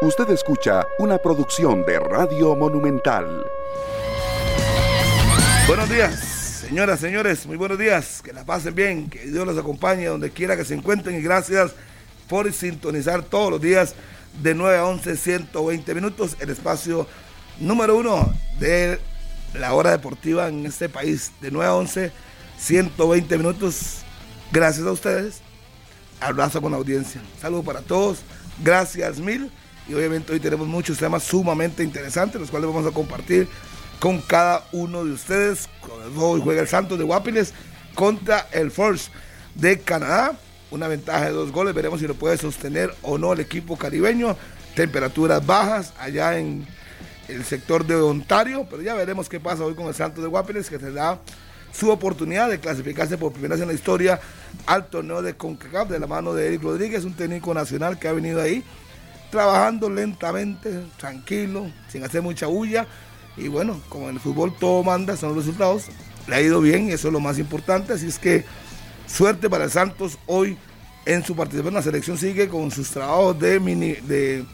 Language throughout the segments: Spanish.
Usted escucha una producción de Radio Monumental. Buenos días, señoras, señores, muy buenos días. Que la pasen bien, que Dios los acompañe donde quiera que se encuentren y gracias por sintonizar todos los días de 9 a 11, 120 minutos, el espacio número uno de la hora deportiva en este país, de 9 a 11, 120 minutos. Gracias a ustedes. Abrazo con la audiencia. Saludos para todos. Gracias mil. Y obviamente hoy tenemos muchos temas sumamente interesantes, los cuales vamos a compartir con cada uno de ustedes. Hoy juega el Santos de Guapiles contra el Force de Canadá. Una ventaja de dos goles. Veremos si lo puede sostener o no el equipo caribeño. Temperaturas bajas allá en el sector de Ontario. Pero ya veremos qué pasa hoy con el Santos de Guapiles, que tendrá su oportunidad de clasificarse por primera vez en la historia al torneo de CONCACAF de la mano de Eric Rodríguez, un técnico nacional que ha venido ahí trabajando lentamente, tranquilo, sin hacer mucha bulla. Y bueno, como en el fútbol todo manda, son los resultados. Le ha ido bien y eso es lo más importante. Así es que suerte para el Santos hoy en su participación. La selección sigue con sus trabajos de mini, de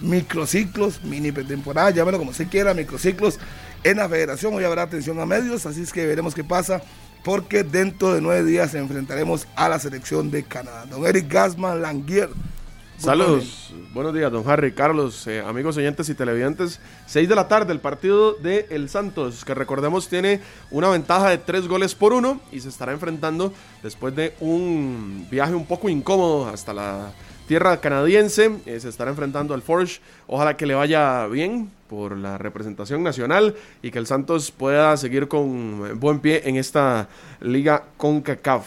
microciclos, mini pretemporada, llámelo como se quiera, microciclos en la federación. Hoy habrá atención a medios, así es que veremos qué pasa, porque dentro de nueve días enfrentaremos a la selección de Canadá. Don Eric Gasman Languier Saludos, buenos días, don Harry, Carlos, eh, amigos oyentes y televidentes. Seis de la tarde, el partido de El Santos, que recordemos tiene una ventaja de tres goles por uno y se estará enfrentando después de un viaje un poco incómodo hasta la tierra canadiense. Eh, se estará enfrentando al Forge. Ojalá que le vaya bien por la representación nacional y que el Santos pueda seguir con buen pie en esta liga con CACAF.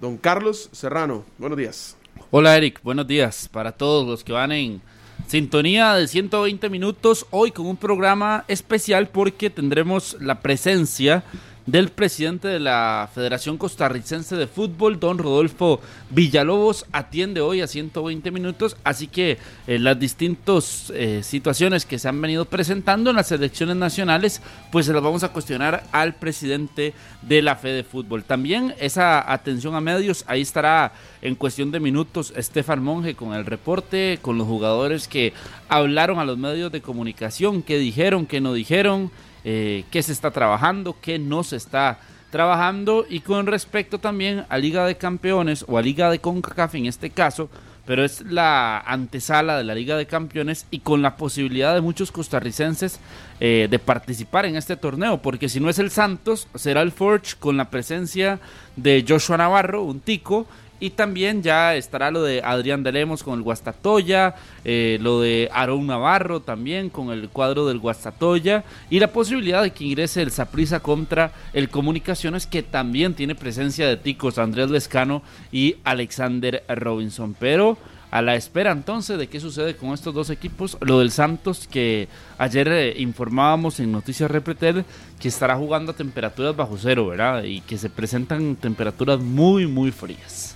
Don Carlos Serrano, buenos días. Hola Eric, buenos días para todos los que van en sintonía de 120 minutos, hoy con un programa especial porque tendremos la presencia del presidente de la Federación Costarricense de Fútbol, don Rodolfo Villalobos, atiende hoy a 120 minutos, así que eh, las distintas eh, situaciones que se han venido presentando en las elecciones nacionales, pues se las vamos a cuestionar al presidente de la Fede Fútbol. También esa atención a medios, ahí estará en cuestión de minutos Estefan Monge con el reporte, con los jugadores que hablaron a los medios de comunicación, qué dijeron, qué no dijeron eh, qué se está trabajando, qué no se está trabajando. Y con respecto también a Liga de Campeones o a Liga de CONCACAF en este caso, pero es la antesala de la Liga de Campeones y con la posibilidad de muchos costarricenses eh, de participar en este torneo, porque si no es el Santos, será el Forge con la presencia de Joshua Navarro, un tico, y también ya estará lo de Adrián de Lemos con el Guastatoya, eh, lo de Aarón Navarro también con el cuadro del Guastatoya y la posibilidad de que ingrese el Saprisa contra el Comunicaciones que también tiene presencia de ticos Andrés Lescano y Alexander Robinson. Pero a la espera entonces de qué sucede con estos dos equipos. Lo del Santos que ayer eh, informábamos en Noticias Repretel que estará jugando a temperaturas bajo cero, ¿verdad? Y que se presentan temperaturas muy, muy frías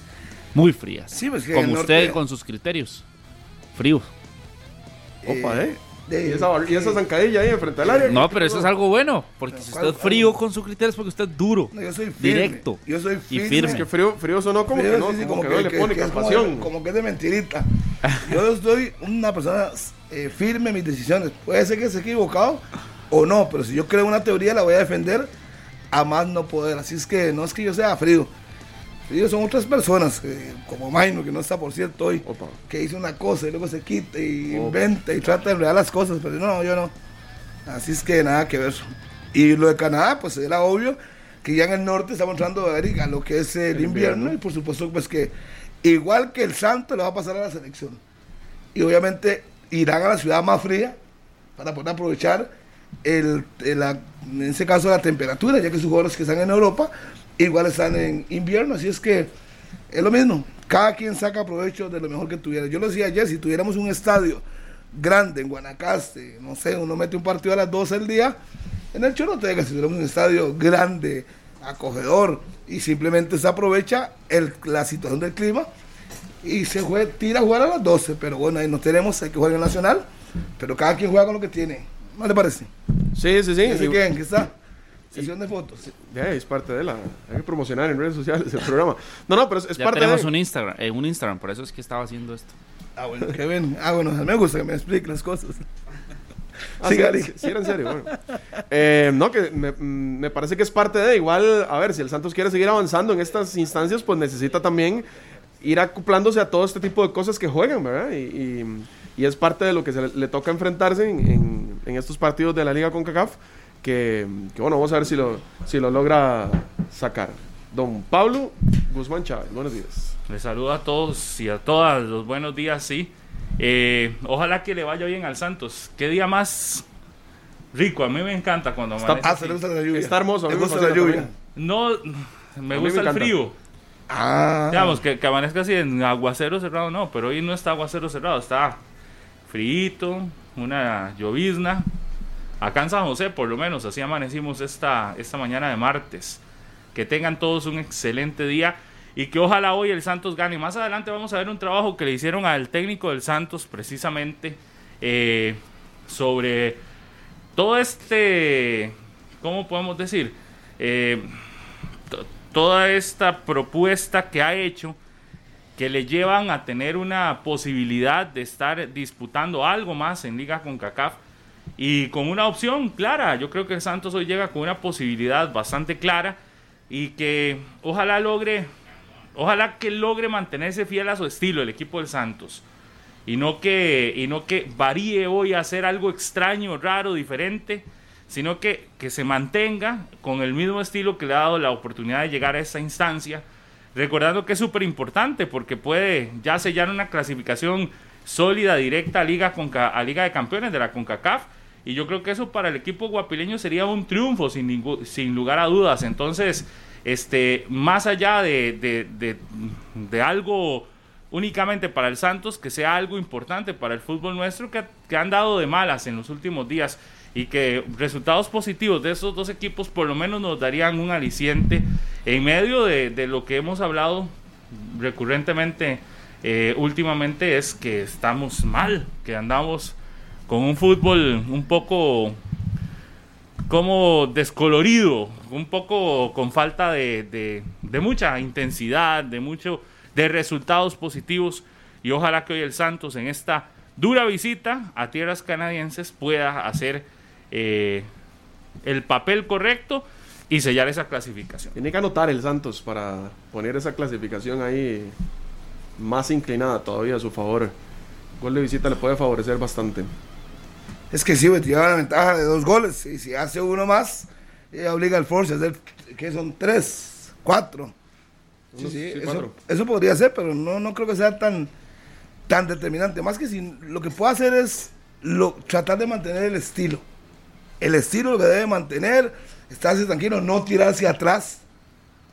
muy frías. Sí, pues Como usted con sus criterios. Frío. Opa, ¿eh? ¿Y, esa, zancadilla ahí enfrente al área? No, pero eso es algo bueno. Porque si usted es frío con sus criterios, porque usted es duro. yo soy Directo. Yo soy firme. Y firme. Es que frío, frío sonó como que no, como, que, no le pone pasión. Como, que es de mentirita. yo soy una persona eh, firme en mis decisiones. Puede ser que se equivocado o no, pero si yo creo una teoría la voy a defender a más no poder. Así es que no es que yo sea frío ellos son otras personas, como Maino, que no está por cierto hoy, que dice una cosa y luego se quita y inventa y trata de enredar las cosas, pero no, yo no. Así es que nada que ver. Y lo de Canadá, pues era obvio que ya en el norte estamos entrando a, a lo que es el, invierno, y por supuesto pues que igual que el Santo le va a pasar a la selección. Y obviamente irán a la ciudad más fría para poder aprovechar el, en ese caso la temperatura, ya que sus jugadores que están en Europa igual están en invierno, así es que es lo mismo. Cada quien saca provecho de lo mejor que tuviera. Yo lo decía ayer, si tuviéramos un estadio grande en Guanacaste, no sé, uno mete un partido a las 12 del día, en el Chorotega, si tuviéramos un estadio grande, acogedor, y simplemente se aprovecha el, la situación del clima y se juega, tira a jugar a las 12, pero bueno, ahí nos tenemos, hay que jugar en el Nacional, pero cada quien juega con lo que tiene. ¿No le parece? Sí, sí, sí. ¿Qué está? Sesión de fotos. Ya, es parte de la. Hay que promocionar en redes sociales el programa. No, no, pero es, es Ya parte tenemos de. un Instagram, eh, un Instagram, por eso es que estaba haciendo esto. Ah, bueno, qué bien. Ah, bueno, me gusta que me explique las cosas. Ah, Sí, sí, sí, era en serio. bueno. Eh, no, que me, mm, me parece que es parte de. Igual, a ver, si el Santos quiere seguir avanzando en estas instancias, pues necesita también ir acoplándose a todo este tipo de cosas que juegan, ¿verdad? Y, y- y es parte de lo que se le, le toca enfrentarse en, en- en estos partidos de la Liga CONCACAF. Que, que, bueno, vamos a ver si lo, si lo logra sacar. Don Pablo Guzmán Chávez, buenos días. Les saludo a todos y a todas los buenos días, sí. Eh, ojalá que le vaya bien al Santos. Qué día más rico. A mí me encanta cuando Está- Ah, se le gusta la lluvia. Está hermoso, a me gusta la lluvia. también. No, me mí gusta me el frío. Ah. Digamos, que, que amanezca así en aguacero cerrado, no, pero hoy no está aguacero cerrado, está frito, una llovizna. Acá en San José, por lo menos, así amanecimos esta, esta mañana de martes. Que tengan todos un excelente día y que ojalá hoy el Santos gane. Más adelante vamos a ver un trabajo que le hicieron al técnico del Santos, precisamente, eh, sobre todo este, ¿cómo podemos decir? Eh, to- toda esta propuesta que ha hecho que le llevan a tener una posibilidad de estar disputando algo más en Liga con CACAF y con una opción clara. Yo creo que el Santos hoy llega con una posibilidad bastante clara y que ojalá logre, ojalá que logre mantenerse fiel a su estilo el equipo del Santos y no que y no que varíe hoy a hacer algo extraño, raro, diferente, sino que, que se mantenga con el mismo estilo que le ha dado la oportunidad de llegar a esta instancia, recordando que es súper importante porque puede ya sellar una clasificación sólida, directa Liga, Conca- a Liga de Campeones de la CONCACAF. Y yo creo que eso para el equipo guapileño sería un triunfo, sin, sin lugar a dudas. Entonces, este, más allá de, de- de- de algo únicamente para el Santos, que sea algo importante para el fútbol nuestro, que, que han dado de malas en los últimos días y que resultados positivos de esos dos equipos por lo menos nos darían un aliciente en medio de, de lo que hemos hablado recurrentemente eh, últimamente es que estamos mal, que andamos con un fútbol un poco como descolorido, un poco con falta de, mucha intensidad, de mucho de resultados positivos y ojalá que hoy el Santos en esta dura visita a tierras canadienses pueda hacer eh, el papel correcto y sellar esa clasificación. Tiene que anotar el Santos para poner esa clasificación ahí más inclinada todavía a su favor. Gol de visita le puede favorecer bastante. Es que sí, güey, lleva la ventaja de dos goles. Y si hace uno más, eh, obliga al Force a hacer, que son tres, cuatro. Sí, sí, sí, eso, cuatro. eso podría ser, pero no, no creo que sea tan, tan determinante. Más que si lo que puede hacer es lo, tratar de mantener el estilo. El estilo lo que debe mantener, estarse tranquilo, no tirarse atrás.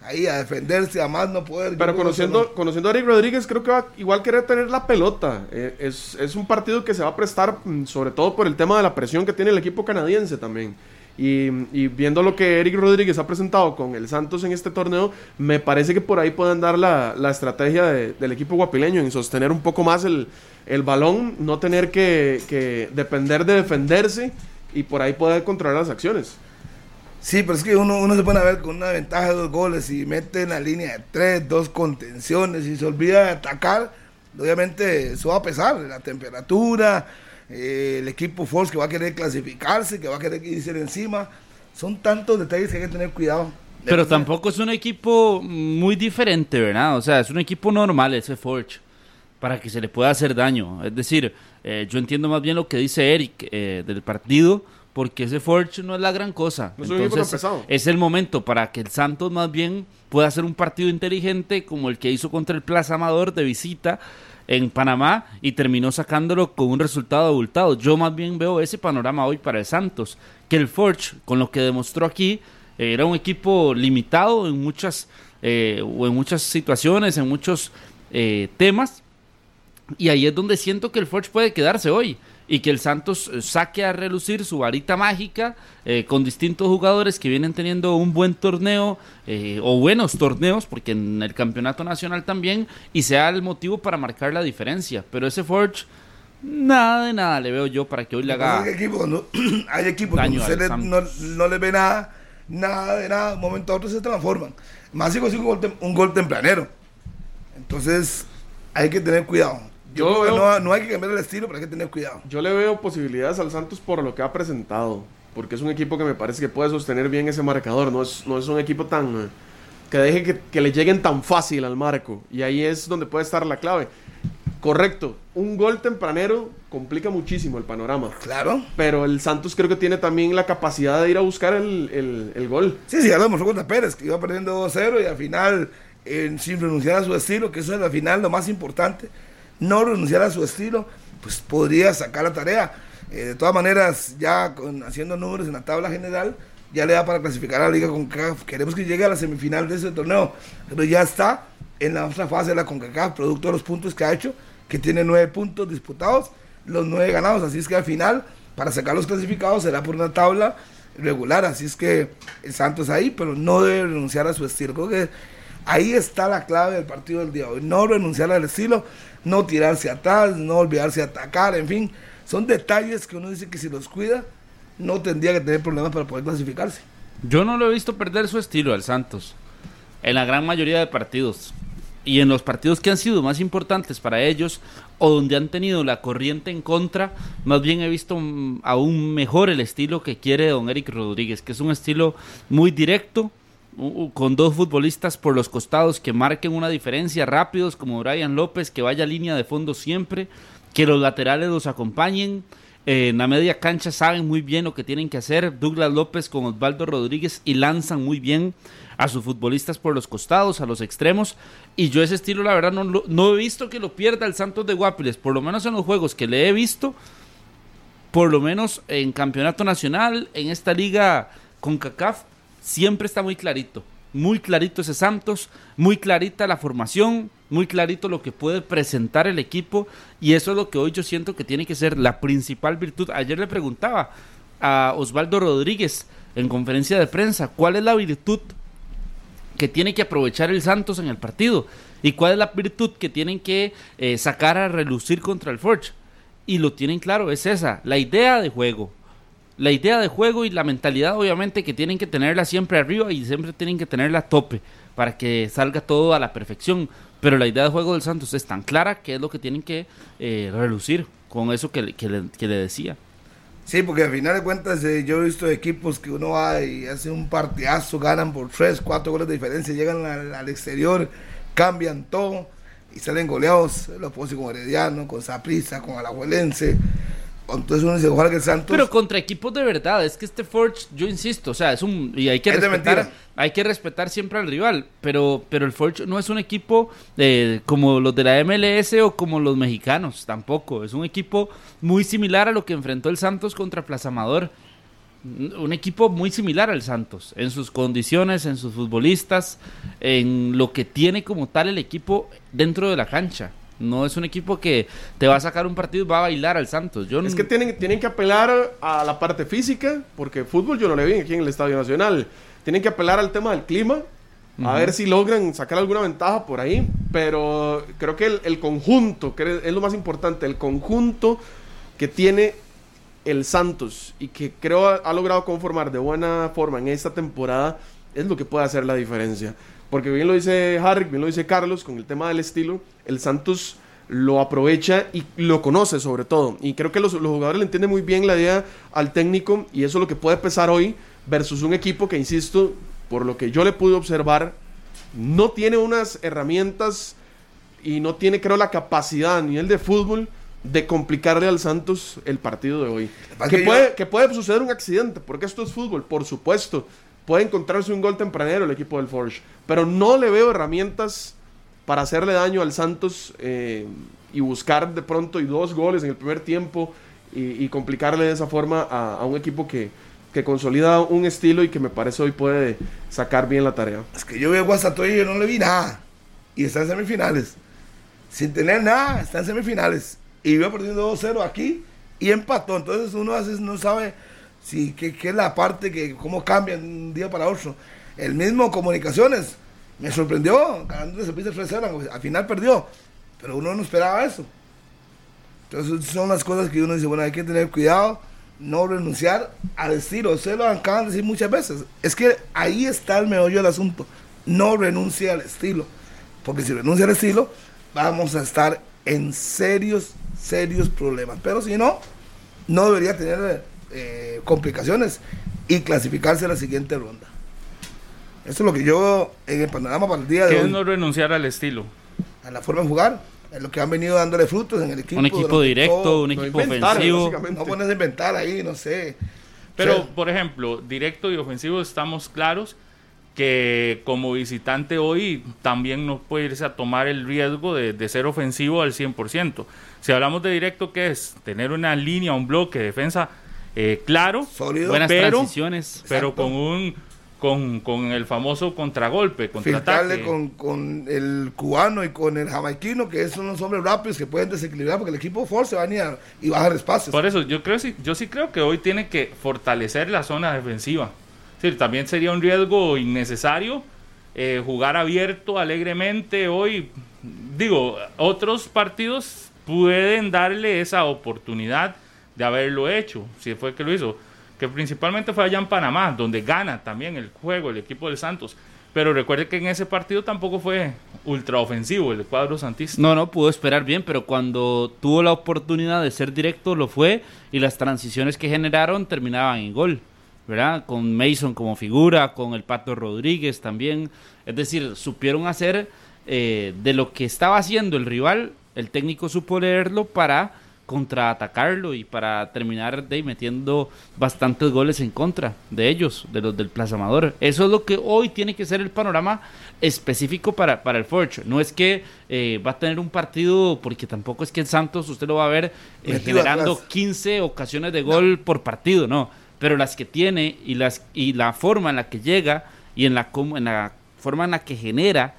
Ahí a defenderse, a más no poder. Pero conociendo, no. conociendo a Eric Rodríguez, creo que va a igual querer tener la pelota. Eh, es, es un partido que se va a prestar, mm, sobre todo por el tema de la presión que tiene el equipo canadiense también. Y, y viendo lo que Eric Rodríguez ha presentado con el Santos en este torneo, me parece que por ahí pueden dar la, la estrategia de- del equipo guapileño en sostener un poco más el, el balón, no tener que, que depender de defenderse y por ahí poder controlar las acciones. Sí, pero es que uno, uno se pone a ver con una ventaja de dos goles y mete en la línea de tres, dos contenciones y se olvida de atacar. Obviamente eso va a pesar, la temperatura, eh, el equipo Force que va a querer clasificarse, que va a querer irse encima. Son tantos detalles que hay que tener cuidado. Pero tampoco es un equipo muy diferente, ¿verdad? O sea, es un equipo normal ese Forge para que se le pueda hacer daño. Es decir, eh, yo entiendo más bien lo que dice Eric eh, del partido, porque ese Forge no es la gran cosa. No Entonces, es el momento para que el Santos más bien pueda hacer un partido inteligente como el que hizo contra el Plaza Amador de visita en Panamá y terminó sacándolo con un resultado abultado. Yo más bien veo ese panorama hoy para el Santos, que el Forge, con lo que demostró aquí, era un equipo limitado en muchas, eh, o en muchas situaciones, en muchos eh, temas, y ahí es donde siento que el Forge puede quedarse hoy y que el Santos eh, saque a relucir su varita mágica eh, con distintos jugadores que vienen teniendo un buen torneo eh, o buenos torneos, porque en el campeonato nacional también, y sea el motivo para marcar la diferencia. Pero ese Forge, nada de nada le veo yo para que hoy le haga... hay equipos daño usted le- no, no le ve nada, nada de nada, de un momento a otro se transforman. Más si consigue un gol, tem- un gol tempranero. Entonces, hay que tener cuidado. Yo, Yo veo- no, no hay que cambiar el estilo, pero hay que tener cuidado. Yo le veo posibilidades al Santos por lo que ha presentado. Porque es un equipo que me parece que puede sostener bien ese marcador. No es, no es un equipo tan. eh, que deje que, que le lleguen tan fácil al marco. Y ahí es donde puede estar la clave. Correcto. Un gol tempranero complica muchísimo el panorama. Claro. Pero el Santos creo que tiene también la capacidad de ir a buscar el, el- el gol. Sí, sí, demostró contra Pérez, que iba perdiendo 2-0 y al final, eh, sin renunciar a su estilo, que eso es al final lo más importante, no renunciar a su estilo, pues podría sacar la tarea. Eh, de todas maneras, ya con- haciendo números en la tabla general, ya le da para clasificar a la Liga CONCACAF. Queremos que llegue a la semifinal de ese torneo, pero ya está en la otra fase de la CONCACAF, producto de los puntos que ha hecho, que tiene nueve puntos disputados, los nueve ganados, así es que al final, para sacar los clasificados, será por una tabla regular, así es que el Santos ahí, pero no debe renunciar a su estilo. Creo que ahí está la clave del partido del día hoy, no renunciar al estilo, no tirarse atrás, no olvidarse de atacar, en fin, son detalles que uno dice que si los cuida, no tendría que tener problemas para poder clasificarse. Yo no lo he visto perder su estilo al Santos en la gran mayoría de partidos. Y en los partidos que han sido más importantes para ellos o donde han tenido la corriente en contra, más bien he visto mm, aún mejor el estilo que quiere don Eric Rodríguez, que es un estilo muy directo, con dos futbolistas por los costados que marquen una diferencia rápidos, como Brian López, que vaya línea de fondo siempre, que los laterales los acompañen. Eh, en la media cancha saben muy bien lo que tienen que hacer. Douglas López con Osvaldo Rodríguez y lanzan muy bien a sus futbolistas por los costados, a los extremos. Y yo ese estilo, la verdad, no, no he visto que lo pierda el Santos de Guapiles. Por lo menos en los juegos que le he visto, por lo menos en campeonato nacional, en esta liga con CACAF, siempre está muy clarito. Muy clarito ese Santos, muy clarita la formación, muy clarito lo que puede presentar el equipo y eso es lo que hoy yo siento que tiene que ser la principal virtud. Ayer le preguntaba a Osvaldo Rodríguez en conferencia de prensa, ¿cuál es la virtud que tiene que aprovechar el Santos en el partido? ¿Y cuál es la virtud que tienen que eh, sacar a relucir contra el Forge? Y lo tienen claro, es esa, la idea de juego. La idea de juego y la mentalidad obviamente que tienen que tenerla siempre arriba y siempre tienen que tenerla a tope para que salga todo a la perfección. Pero la idea de juego del Santos es tan clara que es lo que tienen que eh, relucir con eso que, que le- que le decía. Sí, porque al final de cuentas eh, yo he visto equipos que uno va y hace un partidazo, ganan por 3, 4 goles de diferencia, llegan al, exterior, cambian todo y salen goleados. Lo puedo con Herediano, con Saprissa, con Alajuelense. Entonces uno dice, ojalá que el Santos... Pero contra equipos de verdad, es que este Forge, yo insisto, o sea, es un y hay que Es respetar, hay que respetar siempre al rival, pero pero el Forge no es un equipo eh, como los de la MLS o como los mexicanos, tampoco, es un equipo muy similar a lo que enfrentó el Santos contra Plaza Amador. Un equipo muy similar al Santos, en sus condiciones, en sus futbolistas, en lo que tiene como tal el equipo dentro de la cancha. No es un equipo que te va a sacar un partido y va a bailar al Santos. Yo Es que tienen, tienen que apelar a la parte física, porque fútbol yo no le vi aquí en el Estadio Nacional. Tienen que apelar al tema del clima, a ver si logran sacar alguna ventaja por ahí. Pero creo que el, el conjunto, que es lo más importante, el conjunto que tiene el Santos y que creo ha, ha logrado conformar de buena forma en esta temporada, es lo que puede hacer la diferencia. Porque bien lo dice Harry, bien lo dice Carlos, con el tema del estilo, el Santos lo aprovecha y lo conoce sobre todo. Y creo que los, los jugadores le entienden muy bien la idea al técnico y eso es lo que puede pesar hoy versus un equipo que, insisto, por lo que yo le pude observar, no tiene unas herramientas y no tiene, creo, la capacidad a nivel de fútbol de complicarle al Santos el partido de hoy. Que yo- que puede suceder un accidente, porque esto es fútbol, por supuesto. Puede encontrarse un gol tempranero el equipo del Forge, pero no le veo herramientas para hacerle daño al Santos eh, y buscar de pronto y dos goles en el primer tiempo y, complicarle de esa forma a, a un equipo que, que consolida un estilo y que me parece hoy puede sacar bien la tarea. Es que yo veo a Guastatoya y yo no le vi nada. Y está en semifinales. Sin tener nada, está en semifinales. Y iba perdiendo 2-0 aquí y empató. Entonces uno a veces no sabe si qué, qué es la parte que cómo cambia de un día para otro. El mismo Comunicaciones me sorprendió, ganando Cepillo 3-0, al final perdió. Pero uno no esperaba eso. Entonces son las cosas que uno dice, bueno, hay que tener cuidado, no renunciar al estilo. Ustedes lo acaban de decir muchas veces. Es que ahí está el meollo del asunto. No renuncie al estilo. Porque si renuncia al estilo, vamos a estar en serios, serios problemas. Pero si no, no debería tener eh, complicaciones y clasificarse a la siguiente ronda. Eso es lo que yo en el panorama para el día de ¿Qué es hoy. no renunciar al estilo? A la forma de jugar. En lo que han venido dándole frutos en el equipo. Un equipo directo, todo. un equipo inventaron, ofensivo. básicamente. No pones a inventar ahí, no sé. Pero, por ejemplo, directo y ofensivo estamos claros que como visitante hoy también no puede irse a tomar el riesgo de, de ser ofensivo al 100%. Si hablamos de directo, ¿qué es? Tener una línea, un bloque de defensa eh, claro, Sólido. Buenas pero- transiciones. pero Exacto. con un con, con el famoso contragolpe, contraataque. con, con el cubano y con el jamaiquino, que son unos hombres rápidos que pueden desequilibrar, porque el equipo Ford se va a a- y bajar espacios. Por eso, yo creo sí- yo sí creo que hoy tiene que fortalecer la zona defensiva. Es decir, también sería un riesgo innecesario eh, jugar abierto alegremente hoy. Digo, otros partidos pueden darle esa oportunidad de haberlo hecho, si fue que lo hizo. Que principalmente fue allá en Panamá, donde gana también el juego el equipo del Santos. Pero recuerde que en ese partido tampoco fue ultra ofensivo el cuadro santista. No, no pudo esperar bien, pero cuando tuvo la oportunidad de ser directo lo fue y las transiciones que generaron terminaban en gol, ¿verdad? Con Mason como figura, con el Pato Rodríguez también. Es decir, supieron hacer eh, de lo que estaba haciendo el rival, el técnico supo leerlo para contraatacarlo y para terminar de metiendo bastantes goles en contra de ellos, de los del Plaza Amador. Eso es lo que hoy tiene que ser el panorama específico para, para el Forge. No es que eh, va a tener un partido, porque tampoco es que el Santos usted lo va a ver eh, generando atrás. 15 ocasiones de gol por partido, no. Pero las que tiene y, las, y la forma en la que llega y en la, en la forma en la que genera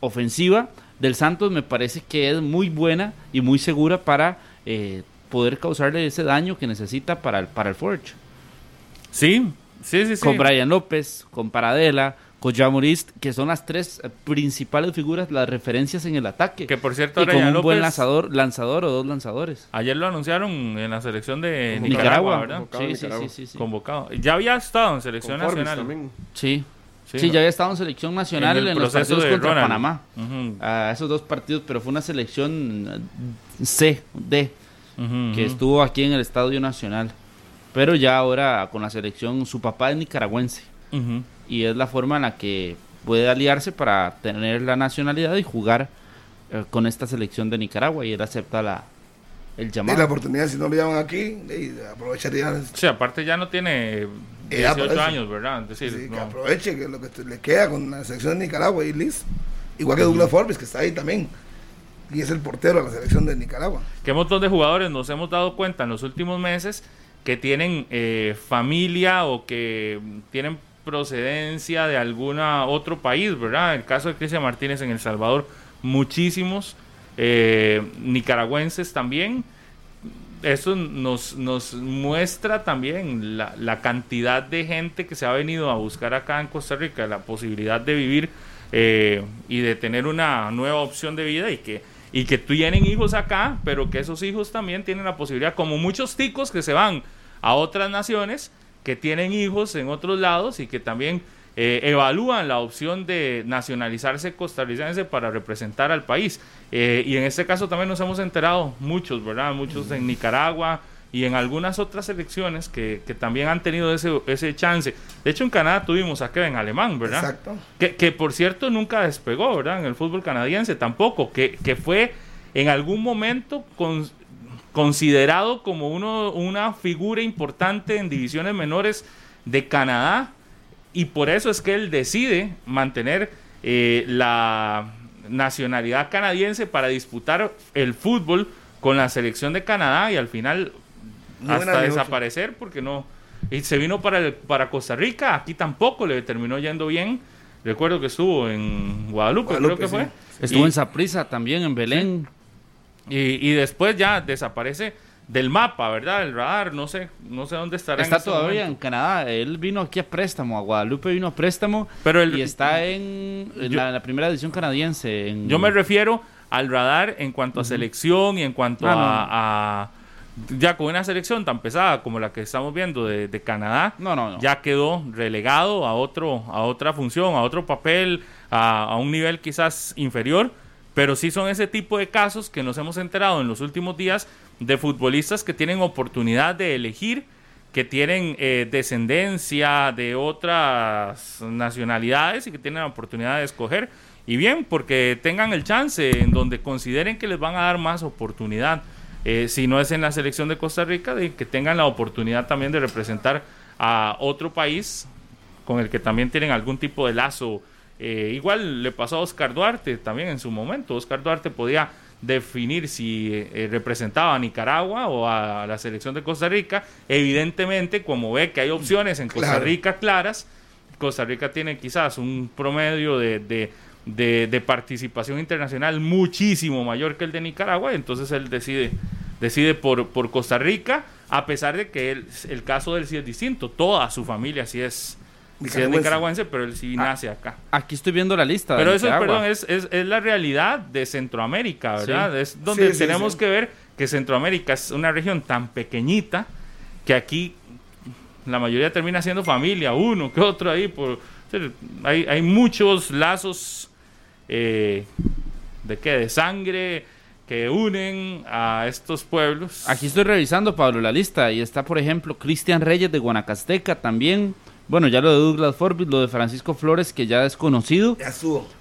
ofensiva del Santos me parece que es muy buena y muy segura para eh, poder causarle ese daño que necesita para el, para el Forge. Sí, sí, sí, sí. Con Brian López, con Paradela, con Jamorist, que son las tres eh, principales figuras, las referencias en el ataque. Que por cierto, y con Brian un buen lanzador, lanzador o dos lanzadores. Ayer lo anunciaron en la selección de. Nicaragua, ¿verdad? Convocado Sí, sí, Nicaragua. sí, sí, sí. Convocado. Ya había estado en selección Con Forbes nacional. también. Sí. Sí, Sí, ¿no? ya había estado en selección nacional en, los partidos contra Ronald. Panamá. A esos dos partidos, pero fue una selección C, D, que estuvo aquí en el Estadio Nacional. Pero ya ahora con la selección, su papá es nicaragüense. Y es la forma en la que puede aliarse para tener la nacionalidad y jugar eh, con esta selección de Nicaragua. Y él acepta la, el Y la llamado. oportunidad, si no lo llaman aquí, y aprovecharía. Sí, aparte ya no tiene Ya, por 18 eso. años, ¿verdad? Es decir, sí, que aproveche que lo que te- le queda con la selección de Nicaragua y listo. Igual que Douglas Forbes, que está ahí también. Y es el portero de la selección de Nicaragua. ¿Qué montón de jugadores nos hemos dado cuenta en los últimos meses que tienen eh, familia o que tienen procedencia de alguna otro país, ¿verdad? El caso de Cristian Martínez en El Salvador, muchísimos eh, nicaragüenses también. Eso nos, nos muestra también la, la cantidad de gente que se ha venido a buscar acá en Costa Rica, la posibilidad de vivir eh, y de tener una nueva opción de vida y que, y que tienen hijos acá, pero que esos hijos también tienen la posibilidad, como muchos ticos que se van a otras naciones, que tienen hijos en otros lados y que también eh, evalúan la opción de nacionalizarse costarricense para representar al país. Eh, y en este caso también nos hemos enterado muchos, ¿verdad? Muchos en Nicaragua y en algunas otras elecciones que, que también han tenido ese, ese chance. De hecho, en Canadá tuvimos a Kevin Alemán, ¿verdad? Exacto. Que, que, por cierto nunca despegó, ¿verdad? En el fútbol canadiense tampoco, que, que fue en algún momento con- considerado como uno, una figura importante en divisiones menores de Canadá y por eso es que él decide mantener eh, la nacionalidad canadiense para disputar el fútbol con la selección de Canadá y al final Muy hasta negocio. desaparecer porque no y se vino para el- para Costa Rica aquí tampoco le terminó yendo bien recuerdo que estuvo en Guadalupe, Guadalupe, creo que sí. fue Estuvo Y- en Saprissa también, en Belén. y, y después ya desaparece del mapa, ¿verdad? El radar, no sé, no sé dónde estará. en Está este todavía en. Canadá. Él vino aquí a préstamo, a Guadalupe vino a préstamo. Pero el- y está en, en Yo- la, primera edición canadiense. en- Yo me refiero al radar en cuanto a selección y en cuanto Ah, no. a, ya con una selección tan pesada como la que estamos viendo de, de Canadá, No, no, no. ya quedó relegado a otro a otra función, a otro papel, a, a un nivel quizás inferior, pero sí son ese tipo de casos que nos hemos enterado en los últimos días de futbolistas que tienen oportunidad de elegir, que tienen eh, descendencia de otras nacionalidades y que tienen la oportunidad de escoger. Y bien, porque tengan el chance en donde consideren que les van a dar más oportunidad. Eh, si no es en la selección de Costa Rica, de que tengan la oportunidad también de representar a otro país con el que también tienen algún tipo de lazo. Eh, igual le pasó a Oscar Duarte también en su momento. Oscar Duarte podía definir si eh, representaba a Nicaragua o a la selección de Costa Rica. Evidentemente, como ve que hay opciones en Costa Claro. Rica claras, Costa Rica tiene quizás un promedio de, de- de- de participación internacional muchísimo mayor que el de Nicaragua, entonces él decide, decide por, por Costa Rica, a pesar de que él- el caso de él sí es distinto, toda su familia sí es, sí es Nicaragüense. pero él sí nace acá. Aquí estoy viendo la lista. Pero eso, perdón, es, es, es la realidad de Centroamérica, ¿verdad? Sí. Es donde Sí, tenemos que ver que Centroamérica es una región tan pequeñita que aquí la mayoría termina siendo familia, uno que otro ahí. Por, hay, hay muchos lazos eh, de qué, de sangre que unen a estos pueblos. Aquí estoy revisando, Pablo, la lista. Y está, por ejemplo, Cristian Reyes de Guanacasteca también. Bueno, ya lo de Douglas Forbes, lo de Francisco Flores, que ya es conocido. Ya.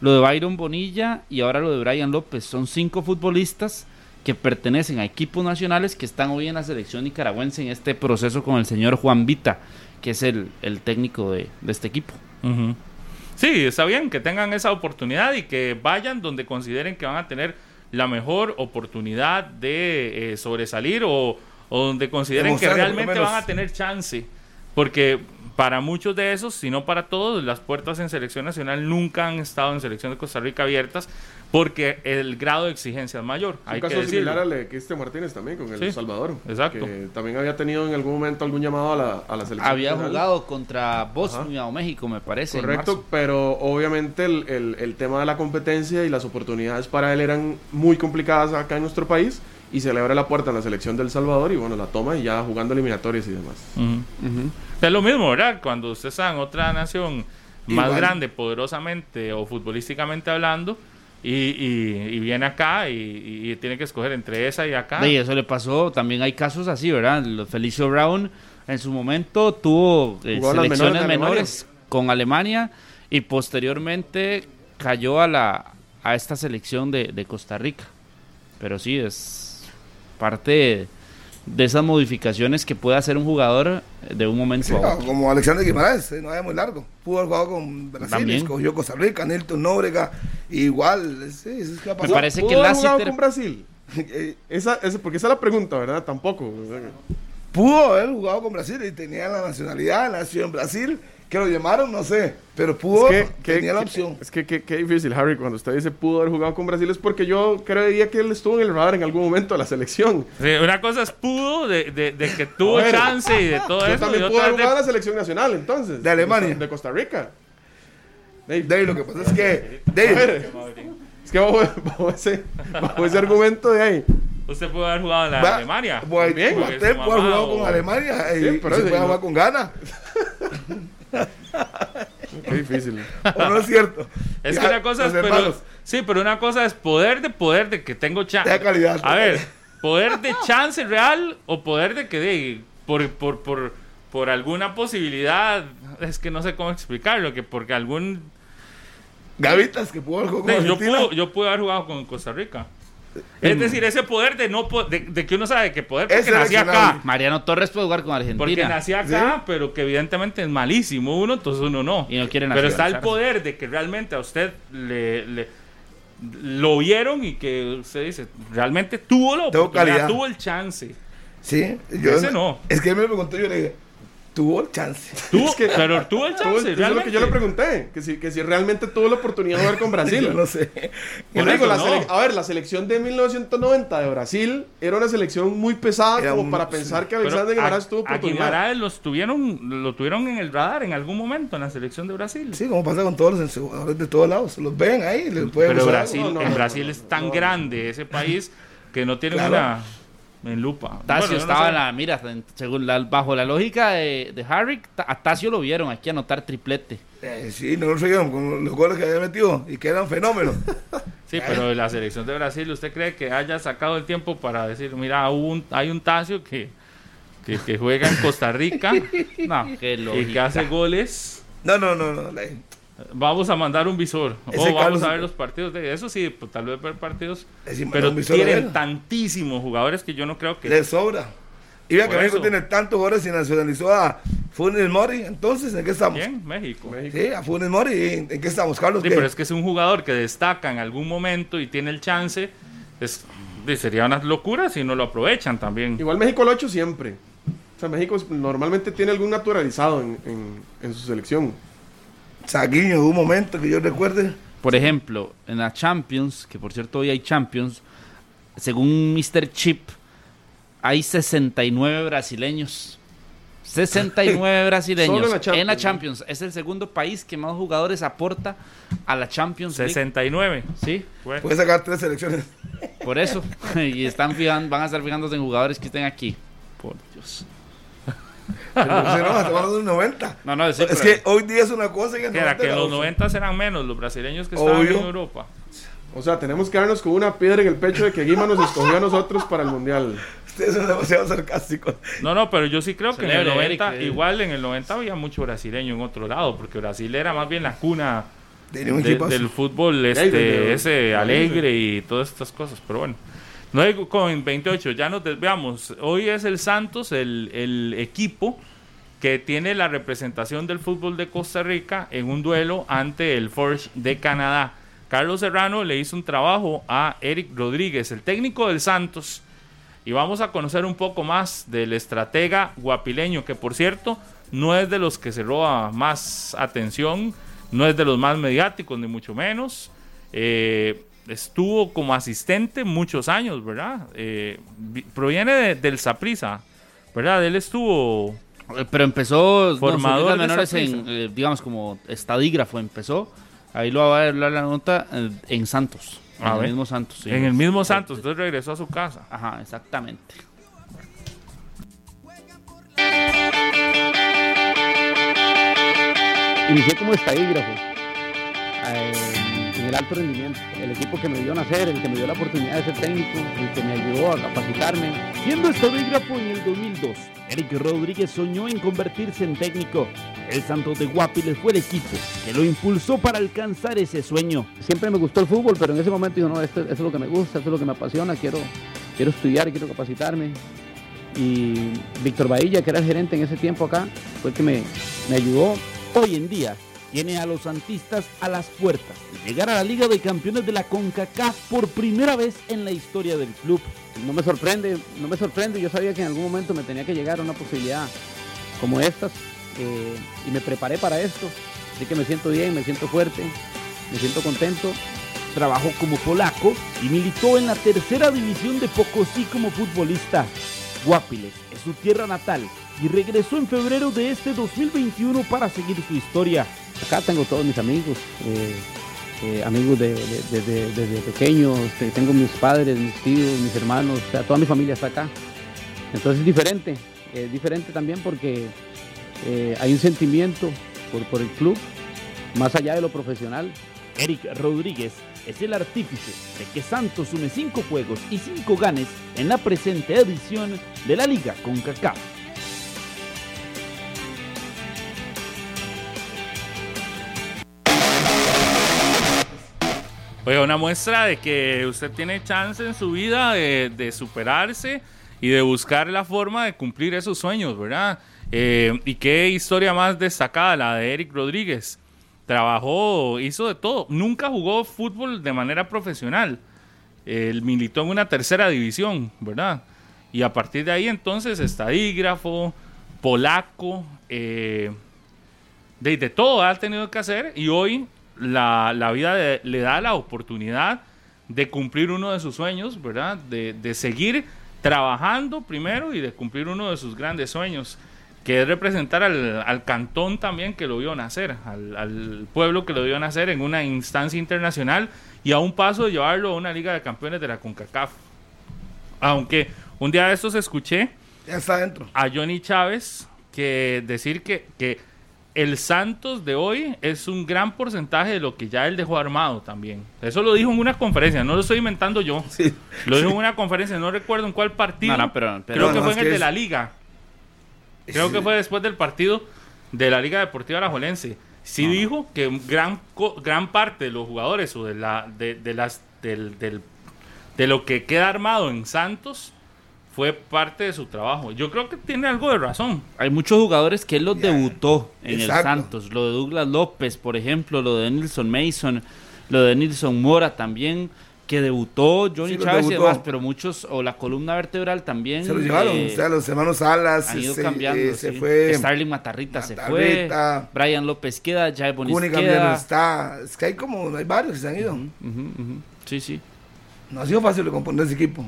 Lo de Byron Bonilla y ahora lo de Brian López. Son cinco futbolistas que pertenecen a equipos nacionales que están hoy en la selección nicaragüense en este proceso con el señor Juan Vita, que es el, el técnico de, de este equipo. Sí, está bien que tengan esa oportunidad y que vayan donde consideren que van a tener la mejor oportunidad de eh, sobresalir o, o donde consideren que realmente van a tener chance. Porque para muchos de esos, si no para todos, las puertas en selección nacional nunca han estado en selección de Costa Rica abiertas porque el grado de exigencia es mayor. Un Hay que caso similar al de Cristian Martínez también con El Sí, Salvador. exacto. Que también había tenido en algún momento algún llamado a la, a la selección. Había nacional. jugado contra Bosnia o México, me parece. Correcto, pero obviamente el, el- el tema de la competencia y las oportunidades para él eran muy complicadas acá en nuestro país y se le abre la puerta en la selección del Salvador y bueno, la toma y ya jugando eliminatorias y demás. Es lo mismo, ¿verdad? Cuando usted está en otra nación más Igual. grande, poderosamente o futbolísticamente hablando, y, y- y viene acá y, y tiene que escoger entre esa y acá. Y eso le pasó, también hay casos así, ¿verdad? Felicio Brown en su momento tuvo eh, selecciones menores con Alemania y posteriormente cayó a la a esta selección de, de Costa Rica. Pero sí, es parte de esas modificaciones que puede hacer un jugador de un momento Sí, a otro. como Alexander Guimaraes, eh, no es muy largo. Pudo haber jugado con Brasil, También. escogió Costa Rica, Nilton Nóbrega, igual. Sí, eso es que pasado. parece que ¿Pudo haber Lassiter- jugado con Brasil? Eh, Esa, esa- porque esa es la pregunta, ¿verdad? Tampoco. o sea, pudo haber jugado con Brasil y tenía la nacionalidad, nació en Brasil, que lo llamaron, no sé, pero pudo, Es que, que- tenía la que- opción. Es que qué difícil, Harry, cuando usted dice pudo haber jugado con Brasil es porque yo creería que él estuvo en el radar en algún momento de la selección. Sí, una cosa es pudo de, de- de que tuvo ver, chance y de todo Yo eso. también pudo haber de- jugado en la selección nacional, entonces. De Alemania. De Costa Rica. Dave, Dave, lo que pasa es que, Dave, ver, es que bajo, bajo ese, bajo ese argumento de ahí. Usted pudo haber jugado en la va- Alemania. Bien. Su puede haber jugado o- con Alemania y, Sí, pero y se puede no- jugar con Ghana. Qué difícil. ¿O no es cierto? Es Ya, que una cosa es, pero, sí, pero una cosa es poder de poder de que tengo chance. Calidad. A ver, poder de chance real o poder de que de, por, por, por, por alguna posibilidad, es que no sé cómo explicarlo, que porque algún... Gavitas que pudo haber jugado con de- yo, puedo, yo pude haber jugado con Costa Rica. Es decir, ese poder de no po- de, de que uno sabe que poder porque nací acá. Mariano Torres puede jugar con Argentina. Porque nací acá, pero que evidentemente es malísimo uno, entonces uno no. Y no quiere Pero está el poder de que realmente a usted le, le- lo vieron y que usted dice, realmente tuvo la oportunidad, calidad. tuvo el chance. Sí, yo Ese no. Es que él me preguntó yo le dije, tuvo el chance. Tuvo, Es que- pero tuvo el Tuvo- chance, eso es lo que yo le pregunté, que si, que si realmente tuvo la oportunidad de jugar con Brasil. Yo no sé. Yo Por digo, eso la no. sele- a ver, la selección de 1990 de Brasil era una selección muy pesada Era como un- para pensar que Pero Alexander a- Guimaraes tuvo a oportunidad. Guimaraes los tuvieron, lo tuvieron en el radar en algún momento en la selección de Brasil. Sí, como pasa con todos los jugadores de todos lados. Los ven ahí, les pueden pero. Brasil, no, en Brasil es tan grande ese país que no tiene Claro. una en lupa. Bueno, no estaba sé. en la mira, según la- bajo la lógica de, de Harry, a Tacio lo vieron aquí anotar triplete. Eh, sí, no lo seguían con los goles que había metido y que eran fenómenos. Sí, pero de la selección de Brasil, ¿usted cree que haya sacado el tiempo para decir, mira, un- hay un Tacio que, que, que juega en Costa Rica No, y que hace goles? No, no, no, no. la- Vamos a mandar un visor. Ese o vamos Carlos- a ver los partidos. De, eso sí, pues, tal vez ver partidos. Decir, Pero tienen tantísimos jugadores que yo no creo que... Le sobra. Y vea que México eso. tiene tantos jugadores y nacionalizó a Funes Mori. Entonces, ¿en qué estamos? ¿Quién? México. Sí, a Funes Mori. ¿En en qué estamos, Carlos? Sí, ¿Qué? pero es que es un jugador que destaca en algún momento y tiene el chance. Es, sería una locura si no lo aprovechan también. Igual México lo ha hecho siempre. O sea, México normalmente tiene algún naturalizado en, en- en su selección. Saguiño, hubo un momento que yo recuerde. Por ejemplo, en la Champions, que por cierto hoy hay Champions, según Mr. Chip, hay 69 brasileños. 69 brasileños en la en Champions, la ¿no? Champions. Es el segundo país que más jugadores aporta a la Champions League. 69. Sí, Bueno, Puede sacar tres selecciones. por eso. y están fijan- van a estar fijándose en jugadores que estén aquí. Por Dios. Pero, si no, estamos hablando de un 90. No, no, sí, es pero- que hoy día es una cosa y en era 90 que los otra. 90 eran menos los brasileños que estaban Obvio. en Europa. O sea, tenemos que darnos con una piedra en el pecho de que Guima nos escogió a nosotros para el Mundial. Ustedes son demasiado sarcásticos. No, no, pero yo sí creo que en el Celebre, 90, Eric, eh. igual en el 90 había mucho brasileño en otro lado, porque Brasil era más bien la cuna de- del fútbol este, ese alegre y todas estas cosas. Pero bueno, no hay con 28, ya nos desviamos. Hoy es el Santos, el, el equipo que tiene la representación del fútbol de Costa Rica en un duelo ante el Forge de Canadá. Carlos Serrano le hizo un trabajo a Eric Rodríguez, el técnico del Santos, y vamos a conocer un poco más del estratega guapileño, que por cierto no es de los que se roba más atención, no es de los más mediáticos, ni mucho menos. Eh, estuvo como asistente muchos años, ¿verdad? Eh, vi- proviene de- del Saprisa, ¿verdad? Él estuvo Eh, Pero empezó Formador de menores en, Saprissa. eh, digamos, como estadígrafo empezó. Ahí lo va a hablar la nota eh, en Santos. A en el ver. mismo Santos. sí. en el mismo Santos, entonces regresó a su casa. Ajá, exactamente. Inicié como estadígrafo eh, el alto rendimiento. El equipo que me vio nacer, el que me dio la oportunidad de ser técnico, el que me ayudó a capacitarme. Siendo estadígrafo en el 2002, Eric Rodríguez soñó en convertirse en técnico. El Santos de Guapiles fue el equipo que lo impulsó para alcanzar ese sueño. Siempre me gustó el fútbol, pero en ese momento digo, no, esto, esto es lo que me gusta, esto es lo que me apasiona, quiero, quiero estudiar, quiero capacitarme. Y Víctor Bahía, que era el gerente en ese tiempo acá, fue el que me, me ayudó. Hoy en día tiene a los santistas a las puertas llegar a la Liga de Campeones de la CONCACAF por primera vez en la historia del club. No me sorprende, no me sorprende, yo sabía que en algún momento me tenía que llegar a una posibilidad como estas eh, y me preparé para esto. Así que me siento bien, me siento fuerte, me siento contento. Trabajó como polaco y militó en la tercera división de Pocosí como futbolista. Guapiles es su tierra natal y regresó en febrero de este 2021 para seguir su historia. Acá tengo todos mis amigos, eh, eh, amigos de- de- de- de- desde pequeños, este, tengo mis padres, mis tíos, mis hermanos, o sea, toda mi familia está acá. Entonces es diferente, es diferente también porque eh, hay un sentimiento por, por el club, más allá de lo profesional. Eric Rodríguez es el artífice de que Santos sume cinco juegos y cinco ganes en la presente edición de la Liga CONCACAF. Oiga, una muestra de que usted tiene chance en su vida de, de superarse y de buscar la forma de cumplir esos sueños, ¿verdad? Eh, y qué historia más destacada la de Eric Rodríguez. Trabajó, hizo de todo. Nunca jugó fútbol de manera profesional. Él militó en una tercera división, ¿verdad? Y a partir de ahí entonces estadígrafo, polaco, eh, de, todo ha tenido que hacer y hoy la, la vida le da la oportunidad de cumplir uno de sus sueños, ¿verdad? De, de seguir trabajando primero y de cumplir uno de sus grandes sueños, que es representar al, al cantón también que lo vio nacer, al, al pueblo que lo vio nacer en una instancia internacional y a un paso de llevarlo a una liga de campeones de la CONCACAF. Aunque Un día de estos escuché Ya está adentro. a Johnny Chávez que decir que, que el Santos de hoy es un gran porcentaje de lo que ya él dejó armado también. Eso lo dijo en una conferencia, no lo estoy inventando yo. Sí. Lo dijo en una conferencia, no recuerdo en cuál partido. No, no, pero- pero- creo que no, fue en el que de la Liga. Creo que fue después del partido de la Liga Deportiva Alajuelense. Sí dijo que gran co- gran parte de los jugadores o de la de, de las del, del- de lo que queda armado en Santos fue parte de su trabajo. Yo creo que tiene algo de razón. Hay muchos jugadores que él los debutó en el. Santos. Lo de Douglas López, por ejemplo, lo de Nilson Mason, lo de Nilson Mora también, que debutó Johnny Sí, Chávez y debutó. demás, pero muchos, o la columna vertebral también. Se lo llevaron. eh, o sea, los hermanos Salas. han ido se, cambiando. eh, se sí. fue. Starling Matarrita, se Matarrita. fue. Brian López queda, Jai Bonis Cunningham ya no queda. está. Es que hay como. Hay varios que se han ido. Ujú, ujú. Sí, sí. No ha sido fácil de componer ese equipo.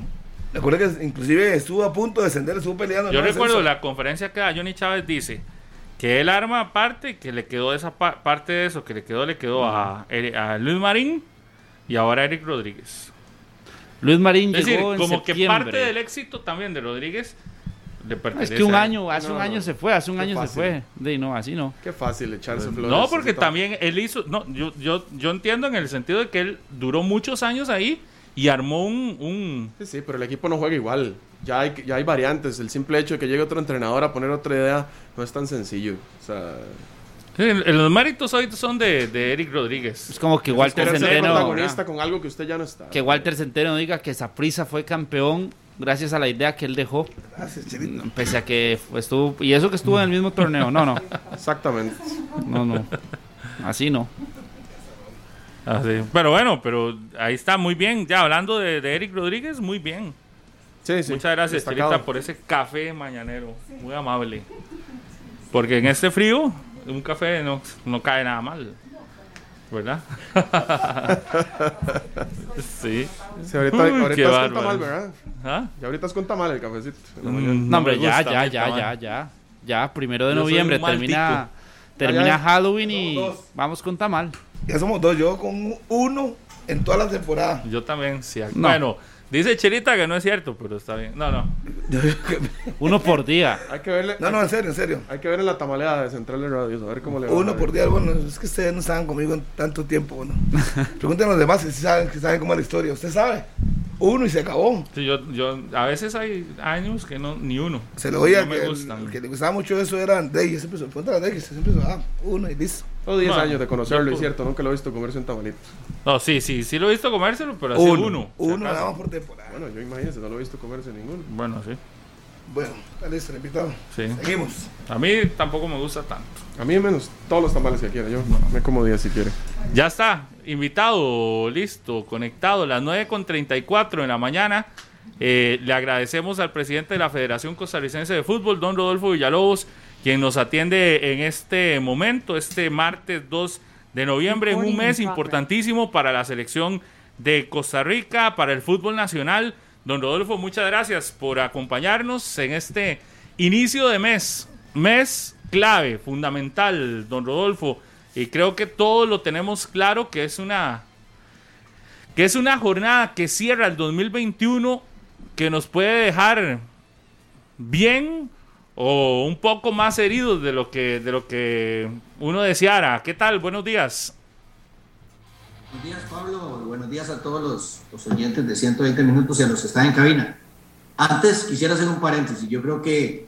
Recuerdo que inclusive estuvo a punto de descender, estuvo peleando. Yo recuerdo Ascenso. la conferencia que da Johnny Chávez dice que él arma aparte, que le quedó esa pa- parte de eso, que le quedó, le quedó a, Eri- a Luis Marín y ahora Eric Rodríguez. Luis Marín Es decir, llegó en como que septiembre. parte del éxito también de Rodríguez le Es pertenece que un a él. año, hace No, un no. año se fue, hace un Qué año fácil. se fue. De, no, así no. Qué fácil echarse flores. No, porque también él hizo, no, yo, yo, yo entiendo en el sentido de que él duró muchos años ahí y armó un, un Sí, sí, pero el equipo no juega igual. Ya hay, ya hay variantes. El simple hecho de que llegue otro entrenador a poner otra idea no es tan sencillo. O sea, Sí, los méritos hoy son de, de Eric Rodríguez. Es como que Walter Centeno, protagonista con algo que usted ya no está. que Walter Centeno diga que Saprissa fue campeón gracias a la idea que él dejó, Gracias, Chelito. pese a que fue- estuvo y eso que estuvo en el mismo torneo. No, no, Exactamente. no, no. Así no. Ah, sí. Pero bueno, pero ahí está muy bien. Ya hablando de, de Eric Rodríguez, muy bien. Sí, sí. Muchas gracias. Chelita, por ese café mañanero. Muy amable. Porque en este frío, un café no, no cae nada mal. ¿Verdad? sí. Sí, ahorita, Uy, ahorita qué es con tamal, ¿verdad? ¿Ah? Y ahorita es con tamal el cafecito. Mm. No, hombre, ya, gusta, ya, ya, ya, ya. Ya, primero de Yo noviembre termina, Ya, termina ya. Halloween y dos. vamos con Tamal. Ya somos dos, yo con uno en toda la temporada. Yo también, sí. No. Bueno, dice Chelita que no es cierto, pero está bien. No, no. Uno por día. Hay que verle. No, no, en serio, en serio. Hay que ver en la tamaleada de Central de Radio, a ver cómo le va. Uno por día, bueno, es que ustedes no estaban conmigo en tanto tiempo, bueno. Pregúntenle a los demás si saben, que saben cómo es la historia. Usted sabe. Uno y se acabó. Sí, yo, yo, a veces hay años que no, ni uno. Se lo oía No me que el, que le gustaba mucho eso era Andrés. Yo siempre se Andrés, que siempre se ah, uno y listo. Todo 10 No, años de conocerlo, es cierto. Nunca lo he visto comerse un tamalito. No, sí, sí, sí lo he visto comérselo, pero así Uno. uno. Uno nada más por temporada. Bueno, yo imagínense, no lo he visto comerse ninguno. Bueno, sí. Bueno, está listo el invitado. Sí. Seguimos. A mí tampoco me gusta tanto. A mí menos todos los tamales que quiera. Yo me como 10 si quiere. Ya está, invitado, listo, conectado, las 9.34 en la mañana. Eh, le agradecemos al presidente de la Federación Costarricense de Fútbol, don Rodolfo Villalobos, quien nos atiende en este momento, este martes 2 de noviembre, en un mes importantísimo para la selección de Costa Rica, para el fútbol nacional. Don Rodolfo, muchas gracias por acompañarnos en este inicio de mes, mes clave, fundamental, don Rodolfo. Y creo que todos lo tenemos claro que es una que es una jornada que cierra el 2021 que nos puede dejar bien o un poco más heridos de lo que de lo que uno deseara. ¿Qué tal? Buenos días. Buenos días, Pablo. Buenos días a todos los, los oyentes de 120 minutos y a los que están en cabina. Antes quisiera hacer un paréntesis. Yo creo que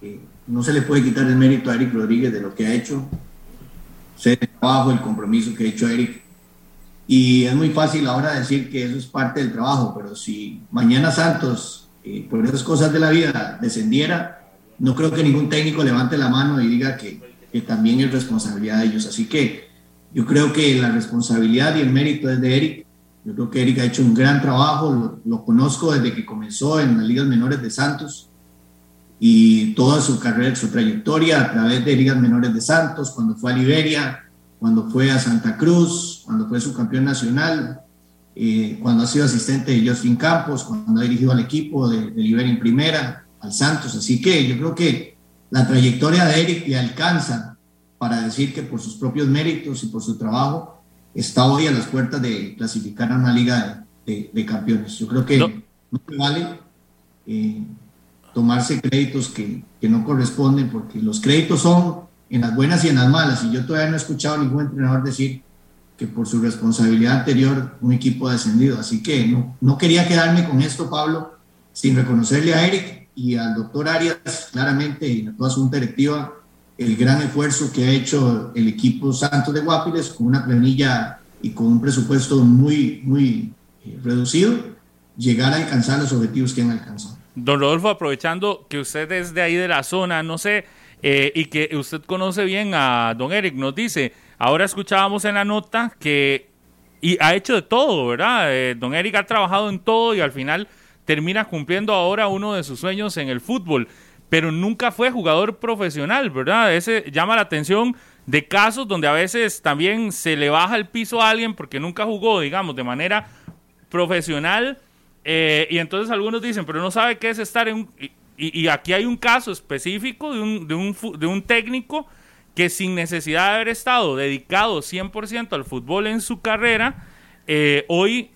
eh, no se le puede quitar el mérito a Eric Rodríguez de lo que ha hecho. El trabajo, el compromiso que ha hecho Eric. Y es muy fácil ahora decir que eso es parte del trabajo, pero si mañana Santos, eh, por esas cosas de la vida, descendiera, no creo que ningún técnico levante la mano y diga que, también es responsabilidad de ellos. Así que yo creo que la responsabilidad y el mérito es de Eric. Yo creo que Eric ha hecho un gran trabajo, lo, conozco desde que comenzó en las ligas menores de Santos y toda su carrera, su trayectoria a través de ligas menores de Santos, cuando fue a Liberia, cuando fue a Santa Cruz, cuando fue subcampeón nacional, eh, cuando ha sido asistente de Justin Campos, cuando ha dirigido al equipo de Liberia en primera, al Santos. Así que yo creo que la trayectoria de Eric le alcanza para decir que por sus propios méritos y por su trabajo está hoy a las puertas de clasificar a una liga de, de- de campeones. Yo creo que No. vale eh, tomarse créditos que, que, no corresponden, porque los créditos son en las buenas y en las malas, y yo todavía no he escuchado a ningún entrenador decir que por su responsabilidad anterior un equipo ha descendido, así que no, no quería quedarme con esto, Pablo, sin reconocerle a Eric y al doctor Arias, claramente, y a toda su directiva, el gran esfuerzo que ha hecho el equipo Santos de Guapiles con una planilla y con un presupuesto muy, muy eh, reducido, llegar a alcanzar los objetivos que han alcanzado. Don Rodolfo, aprovechando que usted es de ahí de la zona, no sé, eh, y que usted conoce bien a don Eric, nos dice, ahora escuchábamos en la nota que y ha hecho de todo, ¿verdad? Eh, don Eric ha trabajado en todo y al final termina cumpliendo ahora uno de sus sueños en el fútbol pero nunca fue jugador profesional, ¿verdad? Ese llama la atención de casos donde a veces también se le baja el piso a alguien porque nunca jugó, digamos, de manera profesional. Eh, y entonces algunos dicen, pero no sabe qué es estar en un... Y, aquí hay un caso específico de un, técnico que sin necesidad de haber estado dedicado 100% al fútbol en su carrera, eh, hoy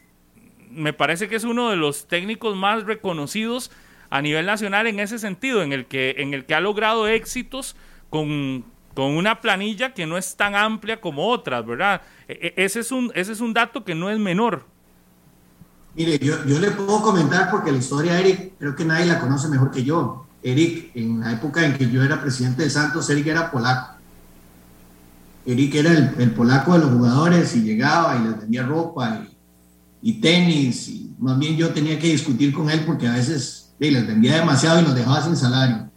me parece que es uno de los técnicos más reconocidos a nivel nacional en ese sentido, en el que, en el que ha logrado éxitos con, una planilla que no es tan amplia como otras, ¿verdad? E, e, ese es un, ese es un dato que no es menor. Mire, yo, yo le puedo comentar porque la historia Eric creo que nadie la conoce mejor que yo. Eric, en la época en que yo era presidente de Santos, Eric era polaco. Eric era el, polaco de los jugadores y llegaba y les vendía ropa y, y, tenis. Y más bien yo tenía que discutir con él porque a veces les vendía demasiado y nos dejaba sin salario.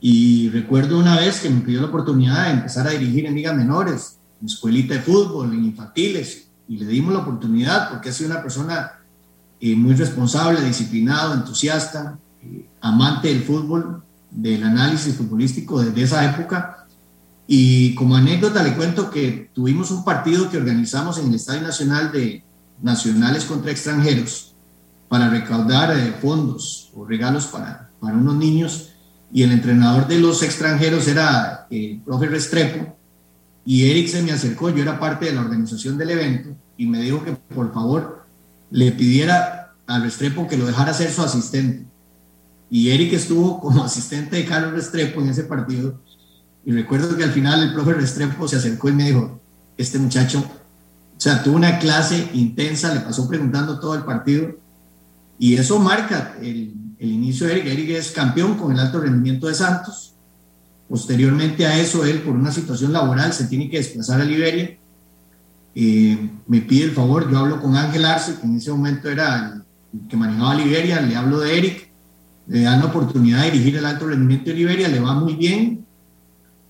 Y recuerdo una vez que me pidió la oportunidad de empezar a dirigir en ligas menores, en escuelita de fútbol, en infantiles, y le dimos la oportunidad porque ha sido una persona eh, muy responsable, disciplinado, entusiasta, eh, amante del fútbol, del análisis futbolístico desde esa época. Y como anécdota le cuento que tuvimos un partido que organizamos en el Estadio Nacional de Nacionales contra Extranjeros, para recaudar eh, fondos o regalos para, para unos niños. Y el entrenador de los extranjeros era el eh, profe Restrepo. Y Eric se me acercó, yo era parte de la organización del evento y me dijo que por favor le pidiera a Restrepo que lo dejara ser su asistente. Y Eric estuvo como asistente de Carlos Restrepo en ese partido. Y recuerdo que al final el profe Restrepo se acercó y me dijo, este muchacho, o sea, tuvo una clase intensa, le pasó preguntando todo el partido y eso marca el, el inicio de Eric. Eric es campeón con el alto rendimiento de Santos. Posteriormente a eso, él por una situación laboral se tiene que desplazar a Liberia. Eh, me pide el favor, yo hablo con Ángel Arce, que en ese momento era el que manejaba Liberia, le hablo de Eric, le dan la oportunidad de dirigir el alto rendimiento de Liberia, le va muy bien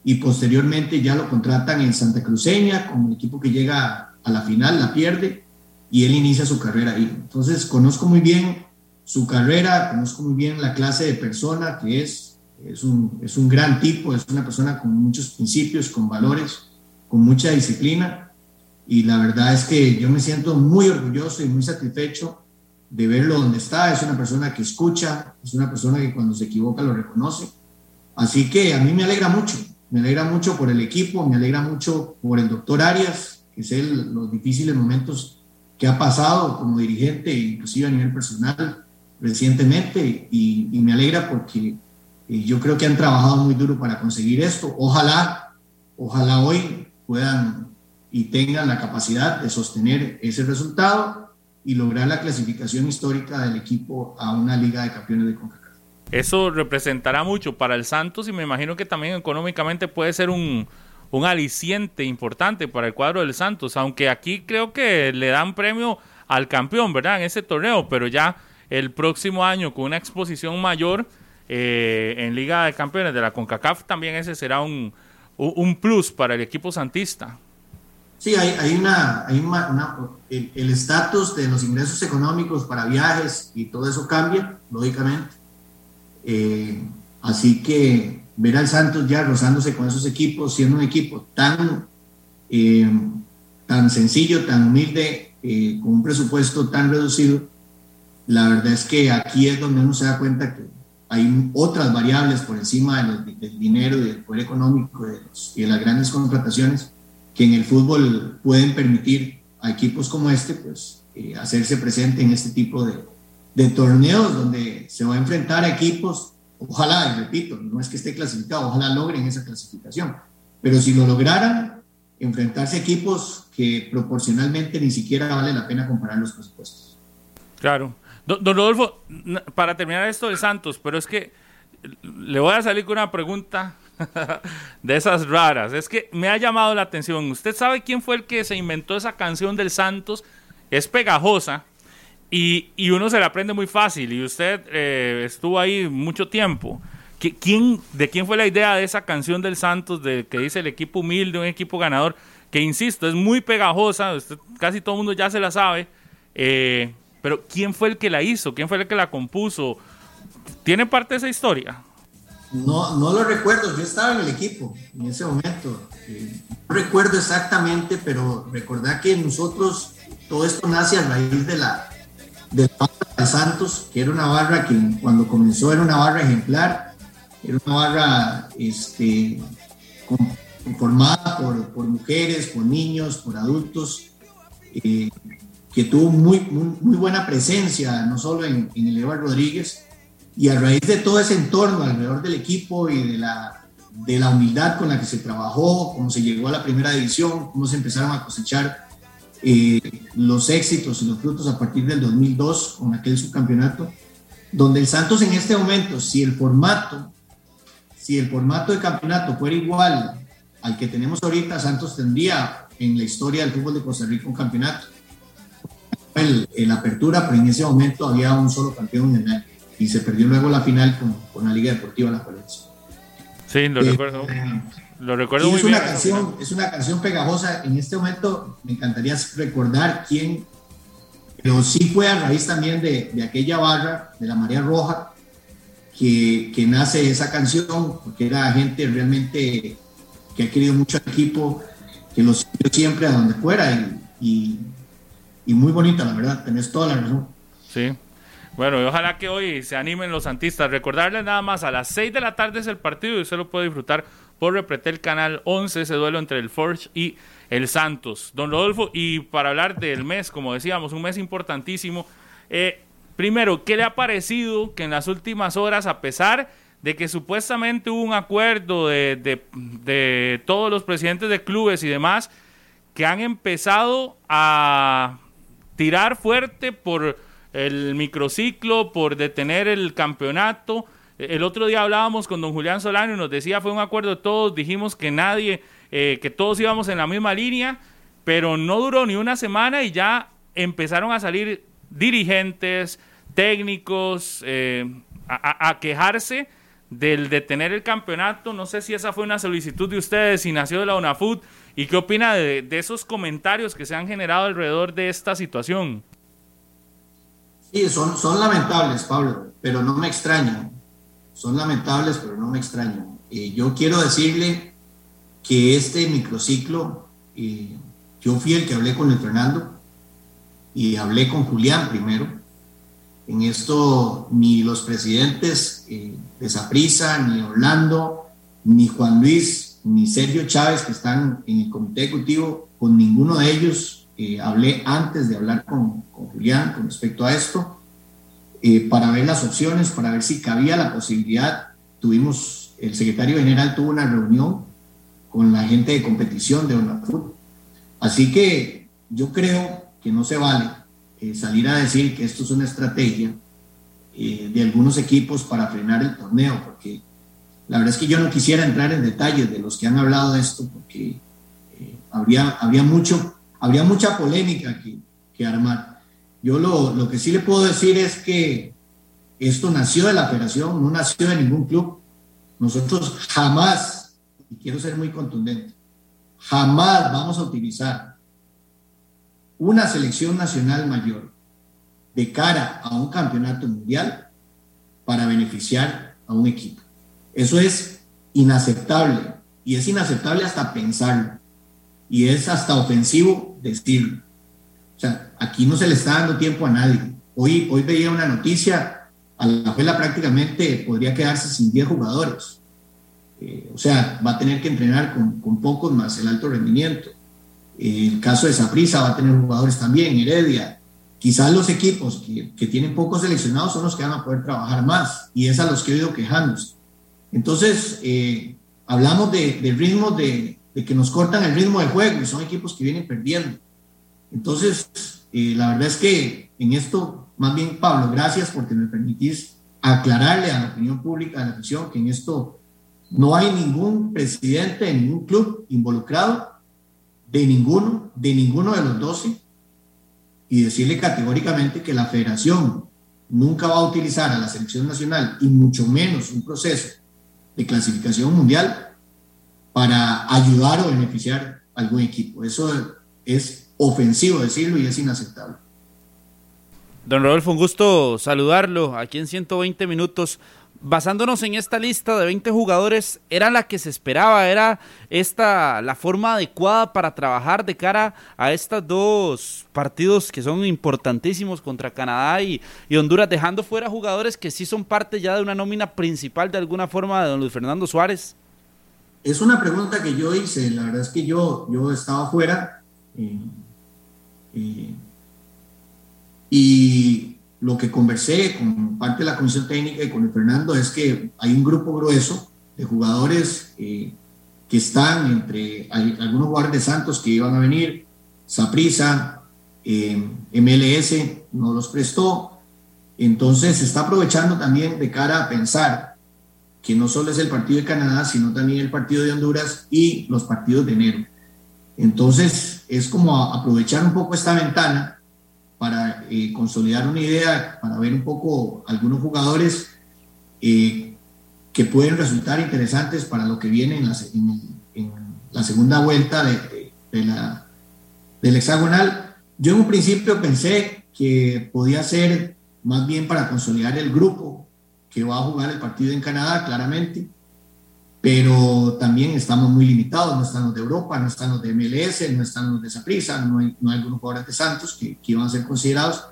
y posteriormente ya lo contratan en Santa Cruceña con el equipo que llega a la final, la pierde y él inicia su carrera ahí. Entonces, conozco muy bien su carrera, conozco muy bien la clase de persona que es, es un, es un gran tipo, es una persona con muchos principios, con valores, con mucha disciplina y la verdad es que yo me siento muy orgulloso y muy satisfecho de verlo donde está, es una persona que escucha, es una persona que cuando se equivoca lo reconoce. Así que a mí me alegra mucho, me alegra mucho por el equipo, me alegra mucho por el doctor Arias, que sé los difíciles momentos que ha pasado como dirigente, inclusive a nivel personal, recientemente, y, me alegra porque eh, yo creo que han trabajado muy duro para conseguir esto. Ojalá, ojalá hoy puedan y tengan la capacidad de sostener ese resultado y lograr la clasificación histórica del equipo a una Liga de Campeones de CONCACAF. Eso representará mucho para el Santos y me imagino que también económicamente puede ser un, un aliciente importante para el cuadro del Santos, aunque aquí creo que le dan premio al campeón, ¿verdad? En ese torneo, pero ya el próximo año con una exposición mayor eh, en Liga de Campeones de la CONCACAF, también ese será un, un plus para el equipo santista. Sí, hay, una, hay el estatus de los ingresos económicos para viajes y todo eso cambia, lógicamente. Eh, así que ver al Santos ya rozándose con esos equipos, siendo un equipo tan, eh, tan sencillo, tan humilde, eh, con un presupuesto tan reducido, la verdad es que aquí es donde uno se da cuenta que hay otras variables por encima del dinero del poder económico y de las grandes contrataciones que en el fútbol pueden permitir a equipos como este pues eh, hacerse presente en este tipo de torneos donde se va a enfrentar a equipos, ojalá, y repito, no es que esté clasificado, ojalá logren esa clasificación, pero si lo lograran, enfrentarse a equipos que proporcionalmente ni siquiera vale la pena comparar los presupuestos. Claro. Don, Rodolfo, para terminar esto de Santos, pero es que le voy a salir con una pregunta de esas raras. Es que me ha llamado la atención. ¿Usted sabe quién fue el que se inventó esa canción del Santos? Es pegajosa y, uno se la aprende muy fácil. Y usted eh, estuvo ahí mucho tiempo. ¿Quién, ¿De quién fue la idea de esa canción del Santos de que dice el equipo humilde, un equipo ganador? Que insisto, es muy pegajosa. casi todo el mundo ya se la sabe. Eh, pero ¿quién fue el que la hizo? ¿Quién fue el que la compuso? ¿Tiene parte de esa historia? No, no lo recuerdo, yo estaba en el equipo en ese momento. No recuerdo exactamente, pero recordad que nosotros, todo esto nace a raíz de la, de Santos, que era una barra que cuando comenzó era una barra ejemplar, era una barra este, formada por, por mujeres, por niños, por adultos, eh, que tuvo muy, muy, buena presencia, no solo en, en el Rodríguez, y a raíz de todo ese entorno alrededor del equipo y de la, de la humildad con la que se trabajó, cómo se llegó a la primera división, cómo se empezaron a cosechar eh, los éxitos y los frutos a partir del 2002 con aquel subcampeonato, donde el Santos en este momento, si el formato, si el formato de campeonato fuera igual al que tenemos ahorita, Santos tendría en la historia del fútbol de Costa Rica un campeonato. En la apertura, pero en ese momento había un solo campeón en el y se perdió luego la final con, con la Liga Deportiva La Palencia. Sí, lo eh, recuerdo. Lo recuerdo muy es una Canción, es una canción pegajosa. En este momento me encantaría recordar quién, pero sí fue a raíz también de, de aquella barra, de la María Roja, que, que, nace esa canción, porque era gente realmente que ha querido mucho al equipo, que lo siguió siempre a donde fuera y, y, y muy bonita, la verdad, tenés toda la razón. Sí. Bueno, y ojalá que hoy se animen los santistas. Recordarles nada más, a las 6 de la tarde es el partido y usted lo puede disfrutar por Repretel Canal 11, ese duelo entre el Forge y el Santos. Don Rodolfo, y para hablar del mes, como decíamos, un mes importantísimo. Eh, primero, ¿qué le ha parecido que en las últimas horas, a pesar de que supuestamente hubo un acuerdo de, de todos los presidentes de clubes y demás, que han empezado a tirar fuerte por el microciclo, por detener el campeonato. El otro día hablábamos con don Julián Solano y nos decía, fue un acuerdo de todos, dijimos que nadie, eh, que todos íbamos en la misma línea, pero no duró ni una semana y ya empezaron a salir dirigentes, técnicos, eh, a, quejarse del detener el campeonato. No sé si esa fue una solicitud de ustedes, si nació de la UNAFUT, y qué opina de esos comentarios que se han generado alrededor de esta situación. Sí, son, son lamentables, Pablo, pero no me extrañan. Son lamentables, pero no me extrañan. Eh, yo quiero decirle que este microciclo, eh, yo fui el que hablé con el Fernando y hablé con Julián primero. En esto ni los presidentes eh, de Saprisa, ni Orlando, ni Juan Luis, ni Sergio Chávez, que están en el comité ejecutivo, con ninguno de ellos eh, hablé antes de hablar con, con, Julián con respecto a esto, eh, para ver las opciones, para ver si cabía la posibilidad. Tuvimos, el secretario general tuvo una reunión con la gente de competición de UNAFUT. Así que yo creo que no se vale eh, salir a decir que esto es una estrategia de algunos equipos para frenar el torneo, porque la verdad es que yo no quisiera entrar en detalles de los que han hablado de esto, porque habría, habría mucho habría mucha polémica que, que armar. Yo lo, lo, que sí le puedo decir es que esto nació de la federación, no nació de ningún club. Nosotros jamás, y quiero ser muy contundente, jamás vamos a utilizar una selección nacional mayor de cara a un campeonato mundial para beneficiar a un equipo. Eso es inaceptable y es inaceptable hasta pensarlo y es hasta ofensivo decirlo. O sea, aquí no se le está dando tiempo a nadie. Hoy, hoy veía una noticia, a la Juela prácticamente podría quedarse sin 10 jugadores. Eh, o sea, va a tener que entrenar con, con pocos más el alto rendimiento. el caso de Saprisa va a tener jugadores también, Heredia. quizás los equipos que, tienen pocos seleccionados son los que van a poder trabajar más y es a los que he ido quejándose. Entonces, eh, hablamos de, ritmo de, que nos cortan el ritmo de juego y son equipos que vienen perdiendo. Entonces, eh, la verdad es que en esto, más bien, Pablo, gracias porque me permitís aclararle a la opinión pública de la afición que en esto no hay ningún presidente de ningún club involucrado, de ninguno, de ninguno de los 12, y decirle categóricamente que la federación nunca va a utilizar a la selección nacional y mucho menos un proceso de clasificación mundial para ayudar o beneficiar a algún equipo. Eso es ofensivo decirlo y es inaceptable. Don Rodolfo, un gusto saludarlo aquí en 120 minutos basándonos en esta lista de 20 jugadores, era la que se esperaba, era esta la forma adecuada para trabajar de cara a estos dos partidos que son importantísimos contra Canadá y, Honduras, dejando fuera jugadores que sí son parte ya de una nómina principal de alguna forma de don Luis Fernando Suárez. Es una pregunta que yo hice, la verdad es que yo, yo estaba fuera eh, eh, y lo que conversé con parte de la comisión técnica y con el Fernando es que hay un grupo grueso de jugadores eh, que están entre algunos jugadores de Santos que iban a venir, Saprisa, eh, MLS no los prestó, entonces se está aprovechando también de cara a pensar que no solo es el partido de Canadá, sino también el partido de Honduras y los partidos de enero. Entonces es como aprovechar un poco esta ventana para eh, consolidar una idea, para ver un poco algunos jugadores eh, que pueden resultar interesantes para lo que viene en la, en, la segunda vuelta de, de, la, del hexagonal. Yo en un principio pensé que podía ser más bien para consolidar el grupo que va a jugar el partido en Canadá, claramente, pero también estamos muy limitados, no están los de Europa, no están los de MLS, no están los de Saprissa, no hay, no hay algunos jugadores de Santos que, que, iban a ser considerados.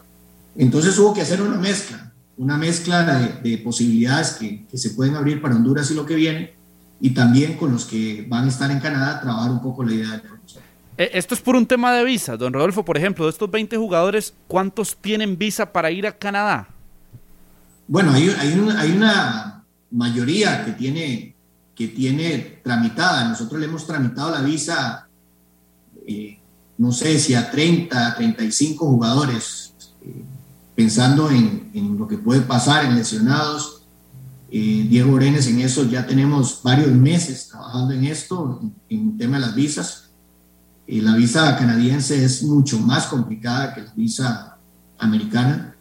Entonces hubo que hacer una mezcla, una mezcla de, de posibilidades que, que, se pueden abrir para Honduras y lo que viene, y también con los que van a estar en Canadá, trabajar un poco la idea del profesor. Eh, esto es por un tema de visa, don Rodolfo, por ejemplo, de estos 20 jugadores, ¿cuántos tienen visa para ir a Canadá? Bueno, hay, hay, una, hay una mayoría que tiene que tiene tramitada. Nosotros le hemos tramitado la visa, eh, no sé si a 30, 35 jugadores, eh, pensando en, en, lo que puede pasar en lesionados. Eh, Diego Orenes, en eso ya tenemos varios meses trabajando en esto, en, el tema de las visas. la visa canadiense es mucho más complicada que la visa americana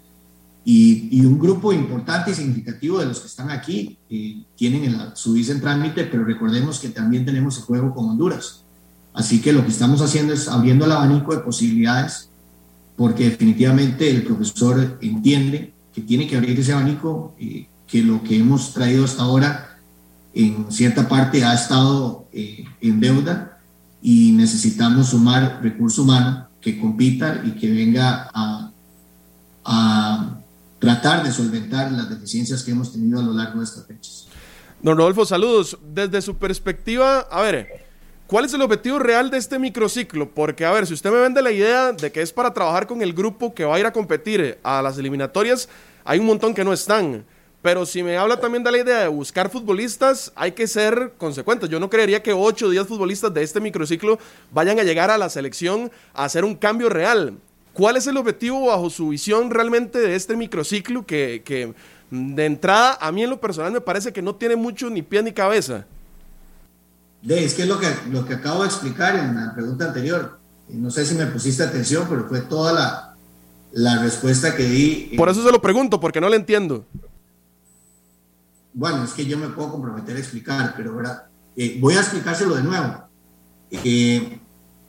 y, un grupo importante y significativo de los que están aquí eh, tienen el, su visa en trámite, pero recordemos que también tenemos el juego con Honduras. Así que lo que estamos haciendo es abriendo el abanico de posibilidades, porque definitivamente el profesor entiende que tiene que abrir ese abanico, eh, que lo que hemos traído hasta ahora en cierta parte ha estado eh, en deuda y necesitamos sumar recurso humano que compita y que venga a, a tratar de solventar las deficiencias que hemos tenido a lo largo de estas fechas. Don Rodolfo, saludos. Desde su perspectiva, a ver, ¿cuál es el objetivo real de este microciclo? Porque, a ver, si usted me vende la idea de que es para trabajar con el grupo que va a ir a competir a las eliminatorias, hay un montón que no están. Pero si me habla también de la idea de buscar futbolistas, hay que ser consecuentes. Yo no creería que 8 o 10 futbolistas de este microciclo vayan a llegar a la selección a hacer un cambio real. ¿Cuál es el objetivo bajo su visión realmente de este microciclo que, de entrada a mí en lo personal me parece que no tiene mucho ni pie ni cabeza? es que es lo que, lo que acabo de explicar en la pregunta anterior. No sé si me pusiste atención, pero fue toda la, la respuesta que di. Por eso se lo pregunto, porque no le entiendo. Bueno, es que yo me puedo comprometer a explicar, pero eh, voy a explicárselo de nuevo. Eh,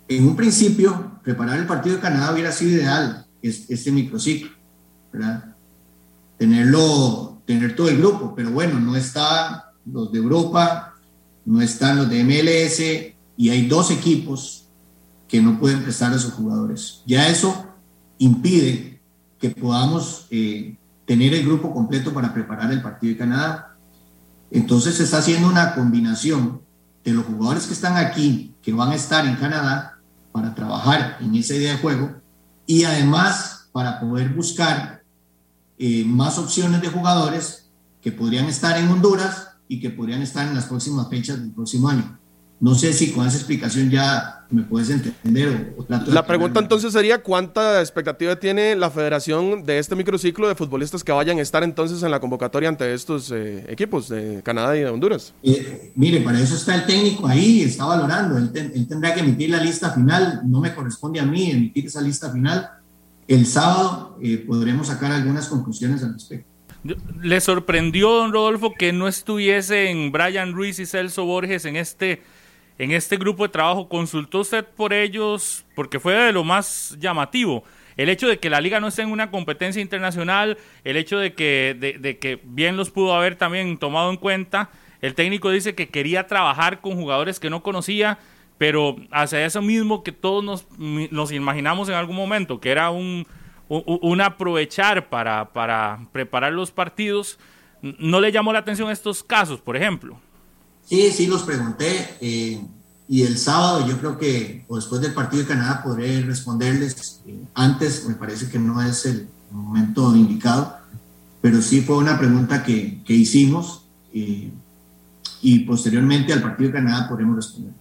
en un principio, preparar el partido de Canadá hubiera sido ideal, este microciclo, ¿verdad? Tenerlo, tener todo el grupo, pero bueno, no están los de Europa, no están los de MLS y hay dos equipos que no pueden prestar a sus jugadores. Ya eso impide que podamos eh, tener el grupo completo para preparar el partido de Canadá. Entonces se está haciendo una combinación de los jugadores que están aquí, que van a estar en Canadá, para trabajar en esa idea de juego y además para poder buscar eh, más opciones de jugadores que podrían estar en Honduras y que podrían estar en las próximas fechas del próximo año. No sé si con esa explicación ya me puedes entender. O, la pregunta entonces sería, ¿cuánta expectativa tiene la federación de este microciclo de futbolistas que vayan a estar entonces en la convocatoria ante estos eh, equipos de Canadá y de Honduras? Eh, mire, para eso está el técnico ahí, está valorando. Él, tendrá que emitir la lista final. No me corresponde a mí emitir esa lista final. El sábado eh, podremos sacar algunas conclusiones al respecto. ¿Le sorprendió, don Rodolfo, que no estuviesen Brian Ruiz y Celso Borges en este en este grupo de trabajo. ¿Consultó usted por ellos? Porque fue de lo más llamativo. El hecho de que la liga no esté en una competencia internacional, el hecho de que, de, que bien los pudo haber también tomado en cuenta. El técnico dice que quería trabajar con jugadores que no conocía, pero hacia eso mismo que todos nos, nos imaginamos en algún momento, que era un, un, aprovechar para, para preparar los partidos. ¿No le llamó la atención estos casos, por ejemplo? Sí, sí, los pregunté. Eh, y el sábado yo creo que, o después del partido de Canadá, podré responderles. Eh, antes me parece que no es el momento indicado, pero sí fue una pregunta que, que hicimos eh, y posteriormente al partido de Canadá podremos responder.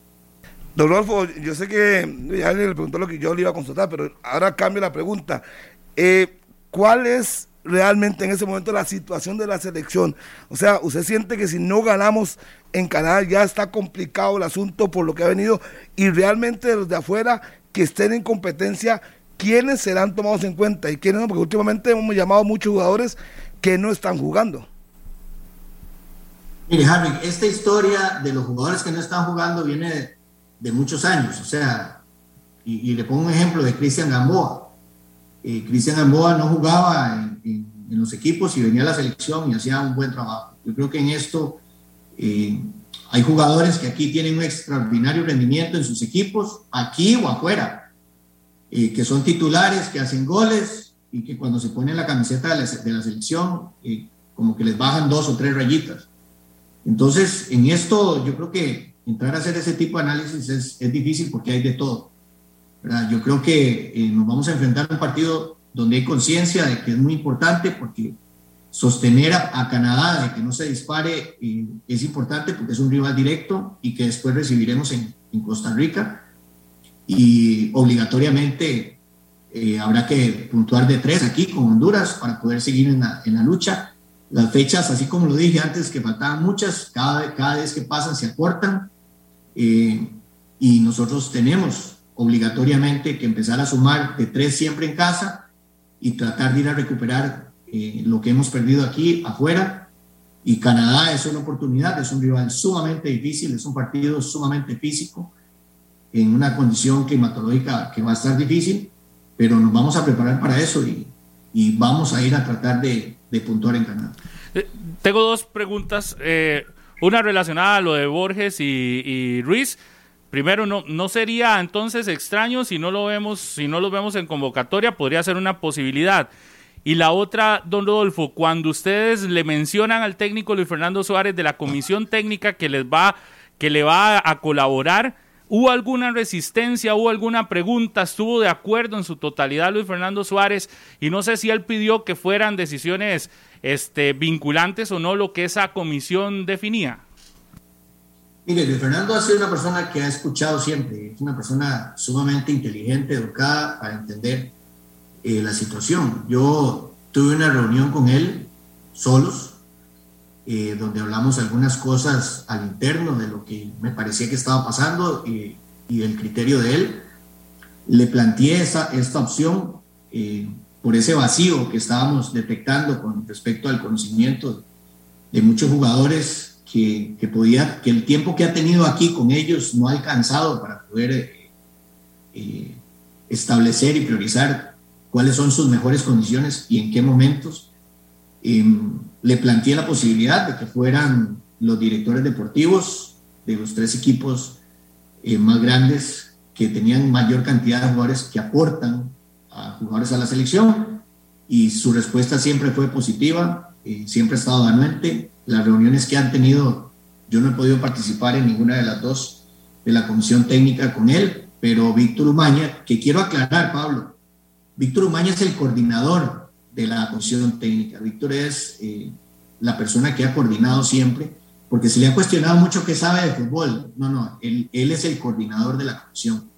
Don Rodolfo, yo sé que ya le preguntó lo que yo le iba a consultar, pero ahora cambio la pregunta. ¿Cuál es realmente en ese momento la situación de la selección. O sea, usted siente que si no ganamos en Canadá ya está complicado el asunto por lo que ha venido y realmente los de afuera que estén en competencia, ¿quiénes serán tomados en cuenta y quiénes no? Porque últimamente hemos llamado a muchos jugadores que no están jugando. Mire, Harry, esta historia de los jugadores que no están jugando viene de, muchos años. O sea, y, le pongo un ejemplo de Cristian Gamboa. Eh, Cristian Gamboa no jugaba en en, los equipos y venía a la selección y hacía un buen trabajo. Yo creo que en esto eh, hay jugadores que aquí tienen un extraordinario rendimiento en sus equipos, aquí o afuera, eh, que son titulares, que hacen goles y que cuando se ponen la camiseta de la, de la selección, eh, como que les bajan dos o tres rayitas. Entonces, en esto yo creo que entrar a hacer ese tipo de análisis es, es difícil porque hay de todo. ¿verdad? Yo creo que nos vamos a enfrentar a un partido donde hay conciencia de que es muy importante porque sostener a, Canadá de que no se dispare eh, es importante porque es un rival directo y que después recibiremos en, Costa Rica y obligatoriamente eh, habrá que puntuar de tres aquí con Honduras para poder seguir en la, en la, lucha. Las fechas, así como lo dije antes, que faltaban muchas, cada, cada vez que pasan se acortan eh, y nosotros tenemos obligatoriamente que empezar a sumar de tres siempre en casa y tratar de ir a recuperar eh, lo que hemos perdido aquí afuera. Y Canadá es una oportunidad, es un rival sumamente difícil, es un partido sumamente físico, en una condición climatológica que va a estar difícil, pero nos vamos a preparar para eso y, y vamos a ir a tratar de, de puntuar en Canadá. Eh, tengo dos preguntas, eh, una relacionada a lo de Borges y, y Ruiz. Primero, no, no sería entonces extraño si no lo vemos, si no lo vemos en convocatoria, podría ser una posibilidad. Y la otra, don Rodolfo, cuando ustedes le mencionan al técnico Luis Fernando Suárez de la comisión técnica que les va, que le va a colaborar, ¿hubo alguna resistencia, hubo alguna pregunta? ¿Estuvo de acuerdo en su totalidad Luis Fernando Suárez? Y no sé si él pidió que fueran decisiones este, vinculantes o no lo que esa comisión definía. Mire, Fernando ha sido una persona que ha escuchado siempre, es una persona sumamente inteligente, educada para entender eh, la situación. Yo tuve una reunión con él solos, eh, donde hablamos algunas cosas al interno de lo que me parecía que estaba pasando y, el criterio de él. Le planteé esta opción eh, por ese vacío que estábamos detectando con respecto al conocimiento de muchos jugadores que, podía, que el tiempo que ha tenido aquí con ellos no ha alcanzado para poder eh, eh, establecer y priorizar cuáles son sus mejores condiciones y en qué momentos. Em, le planteé la posibilidad de que fueran los directores deportivos de los tres equipos eh, más grandes que tenían mayor cantidad de jugadores que aportan a jugadores a la selección y su respuesta siempre fue positiva, siempre ha estado anuente las reuniones que han tenido, yo no he podido participar en ninguna de las dos de la comisión técnica con él, pero Víctor Umaña, que quiero aclarar, Pablo, Víctor Umaña es el coordinador de la comisión técnica. Víctor es eh, la persona que ha coordinado siempre, porque se le ha cuestionado mucho qué sabe de fútbol. No, no, él, él es el coordinador de la comisión.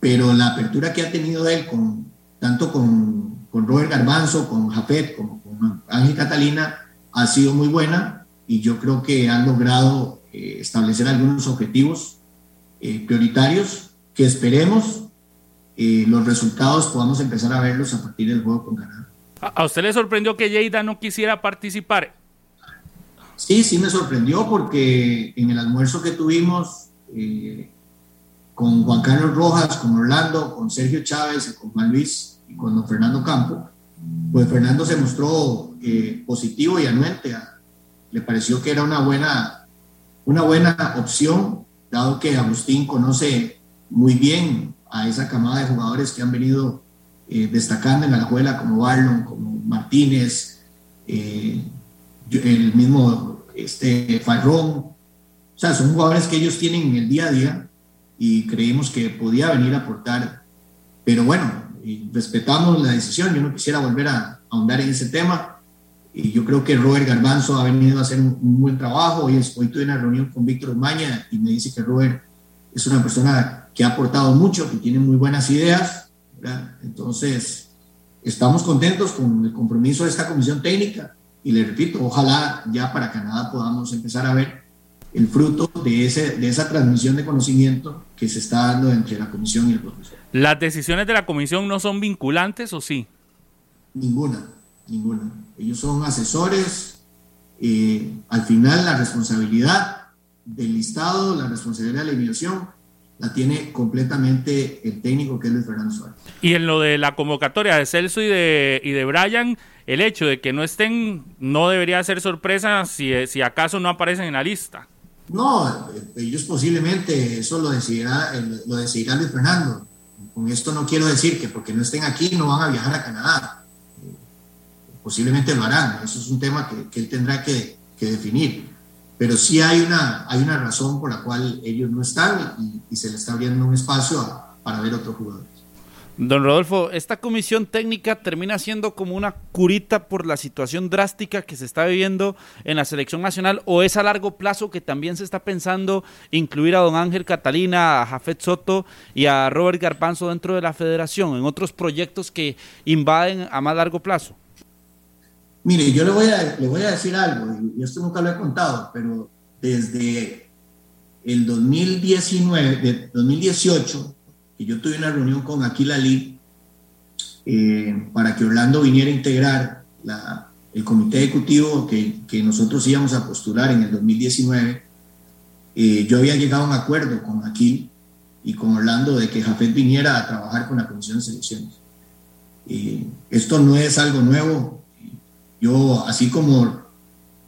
Pero la apertura que ha tenido él, con, tanto con, con Robert Garbanzo, con Jafet, como con Ángel Catalina, ha sido muy buena y yo creo que han logrado eh, establecer algunos objetivos eh, prioritarios que esperemos eh, los resultados podamos empezar a verlos a partir del juego con Canadá. ¿A usted le sorprendió que Lleida no quisiera participar? Sí, sí me sorprendió porque en el almuerzo que tuvimos con Juan Carlos Rojas, con Orlando, con Sergio Chávez, con Juan Luis y con don Fernando Campo, pues Fernando se mostró positivo y anuente. Le pareció que era una buena, una buena opción, dado que Agustín conoce muy bien a esa camada de jugadores que han venido eh, destacando en la escuela, como Barlon, como Martínez, eh, el mismo este, Farrón. O sea, son jugadores que ellos tienen en el día a día y creímos que podía venir a aportar. Pero bueno, respetamos la decisión. Yo no quisiera volver a ahondar en ese tema. Y yo creo que Robert Garbanzo ha venido a hacer un, buen trabajo. Hoy, hoy tuve una reunión con Víctor Umaña y me dice que Robert es una persona que ha aportado mucho, que tiene muy buenas ideas. Entonces, estamos contentos con el compromiso de esta comisión técnica y le repito, ojalá ya para Canadá podamos empezar a ver el fruto de, ese, de esa transmisión de conocimiento que se está dando entre la comisión y el profesor. ¿Las decisiones de la comisión no son vinculantes o sí? Ninguna, ninguna. Ellos son asesores. Eh, al final la responsabilidad del listado, la responsabilidad de la eliminación, la tiene completamente el técnico que es Luis Fernando Suárez. Y en lo de la convocatoria de Celso y de, y de Brian, el hecho de que no estén no debería ser sorpresa si, si acaso no aparecen en la lista. No, ellos posiblemente eso lo decidirá, lo decidirá Luis Fernando. Con esto no quiero decir que porque no estén aquí no van a viajar a Canadá. Posiblemente lo harán, eso es un tema que, él tendrá que, definir. Pero sí hay una, hay una razón por la cual ellos no están y, se les está abriendo un espacio para ver otros jugadores. Don Rodolfo, esta comisión técnica termina siendo como una curita por la situación drástica que se está viviendo en la selección nacional o es a largo plazo que también se está pensando incluir a don Ángel Catalina, a Jafet Soto y a Robert Garpanzo dentro de la federación en otros proyectos que invaden a más largo plazo. Mire, yo le voy a, le voy a decir algo, y esto nunca lo he contado, pero desde el 2019, de 2018, yo tuve una reunión con Aquila Lee eh, para que Orlando viniera a integrar el comité ejecutivo que, que, nosotros íbamos a postular en el 2019. Eh, yo había llegado a un acuerdo con Aquil y con Orlando de que Jafet viniera a trabajar con la Comisión de Selecciones. Eh, esto no es algo nuevo. Yo, así como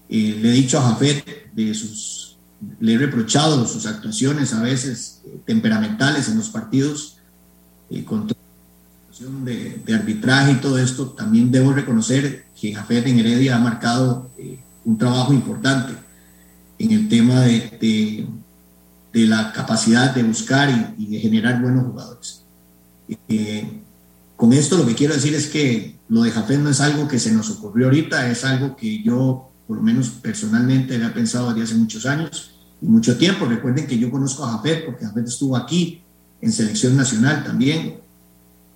le he dicho a Jafet de sus le he reprochado sus actuaciones a veces eh, temperamentales en los partidos, eh, con toda de, de, arbitraje y todo esto, también debo reconocer que Jafet en Heredia ha marcado eh, un trabajo importante en el tema de, de, la capacidad de buscar y, de generar buenos jugadores. con esto lo que quiero decir es que lo de Jafet no es algo que se nos ocurrió ahorita, es algo que yo por lo menos personalmente había pensado desde hace muchos años y mucho tiempo. Recuerden que yo conozco a Jafet porque Jafet estuvo aquí en selección nacional también.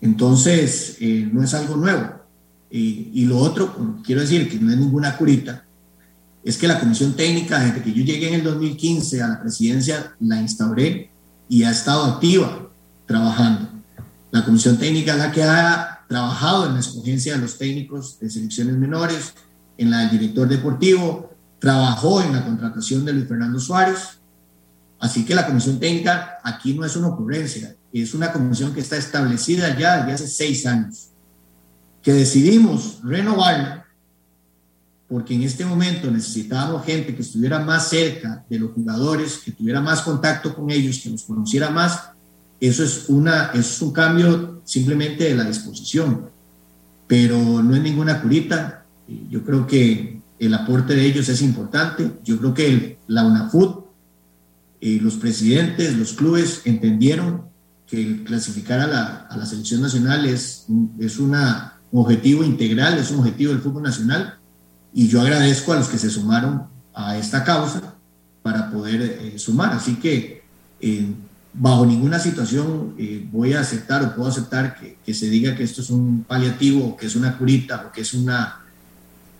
Entonces, eh, no es algo nuevo. y lo otro, quiero decir que no es ninguna curita, es que la comisión técnica, desde que yo llegué en el 2015 a la presidencia, la instauré y ha estado activa trabajando. La comisión técnica es la que ha trabajado en la escogencia de los técnicos de selecciones menores, en la del director deportivo, trabajó en la contratación de Luis Fernando Suárez. Así que la comisión técnica aquí no es una ocurrencia, es una comisión que está establecida ya desde hace seis años, que decidimos renovarla porque en este momento necesitábamos gente que estuviera más cerca de los jugadores, que tuviera más contacto con ellos, que los conociera más. Eso es, una, es un cambio simplemente de la disposición, pero no es ninguna curita. Yo creo que el aporte de ellos es importante. Yo creo que la UNAFUT, eh, los presidentes, los clubes entendieron que clasificar a la, a la selección nacional es, es un objetivo integral, es un objetivo del fútbol nacional y yo agradezco a los que se sumaron a esta causa para poder eh, sumar. Así que eh, bajo ninguna situación eh, voy a aceptar o puedo aceptar que, se diga que esto es un paliativo, que es una curita o que es una,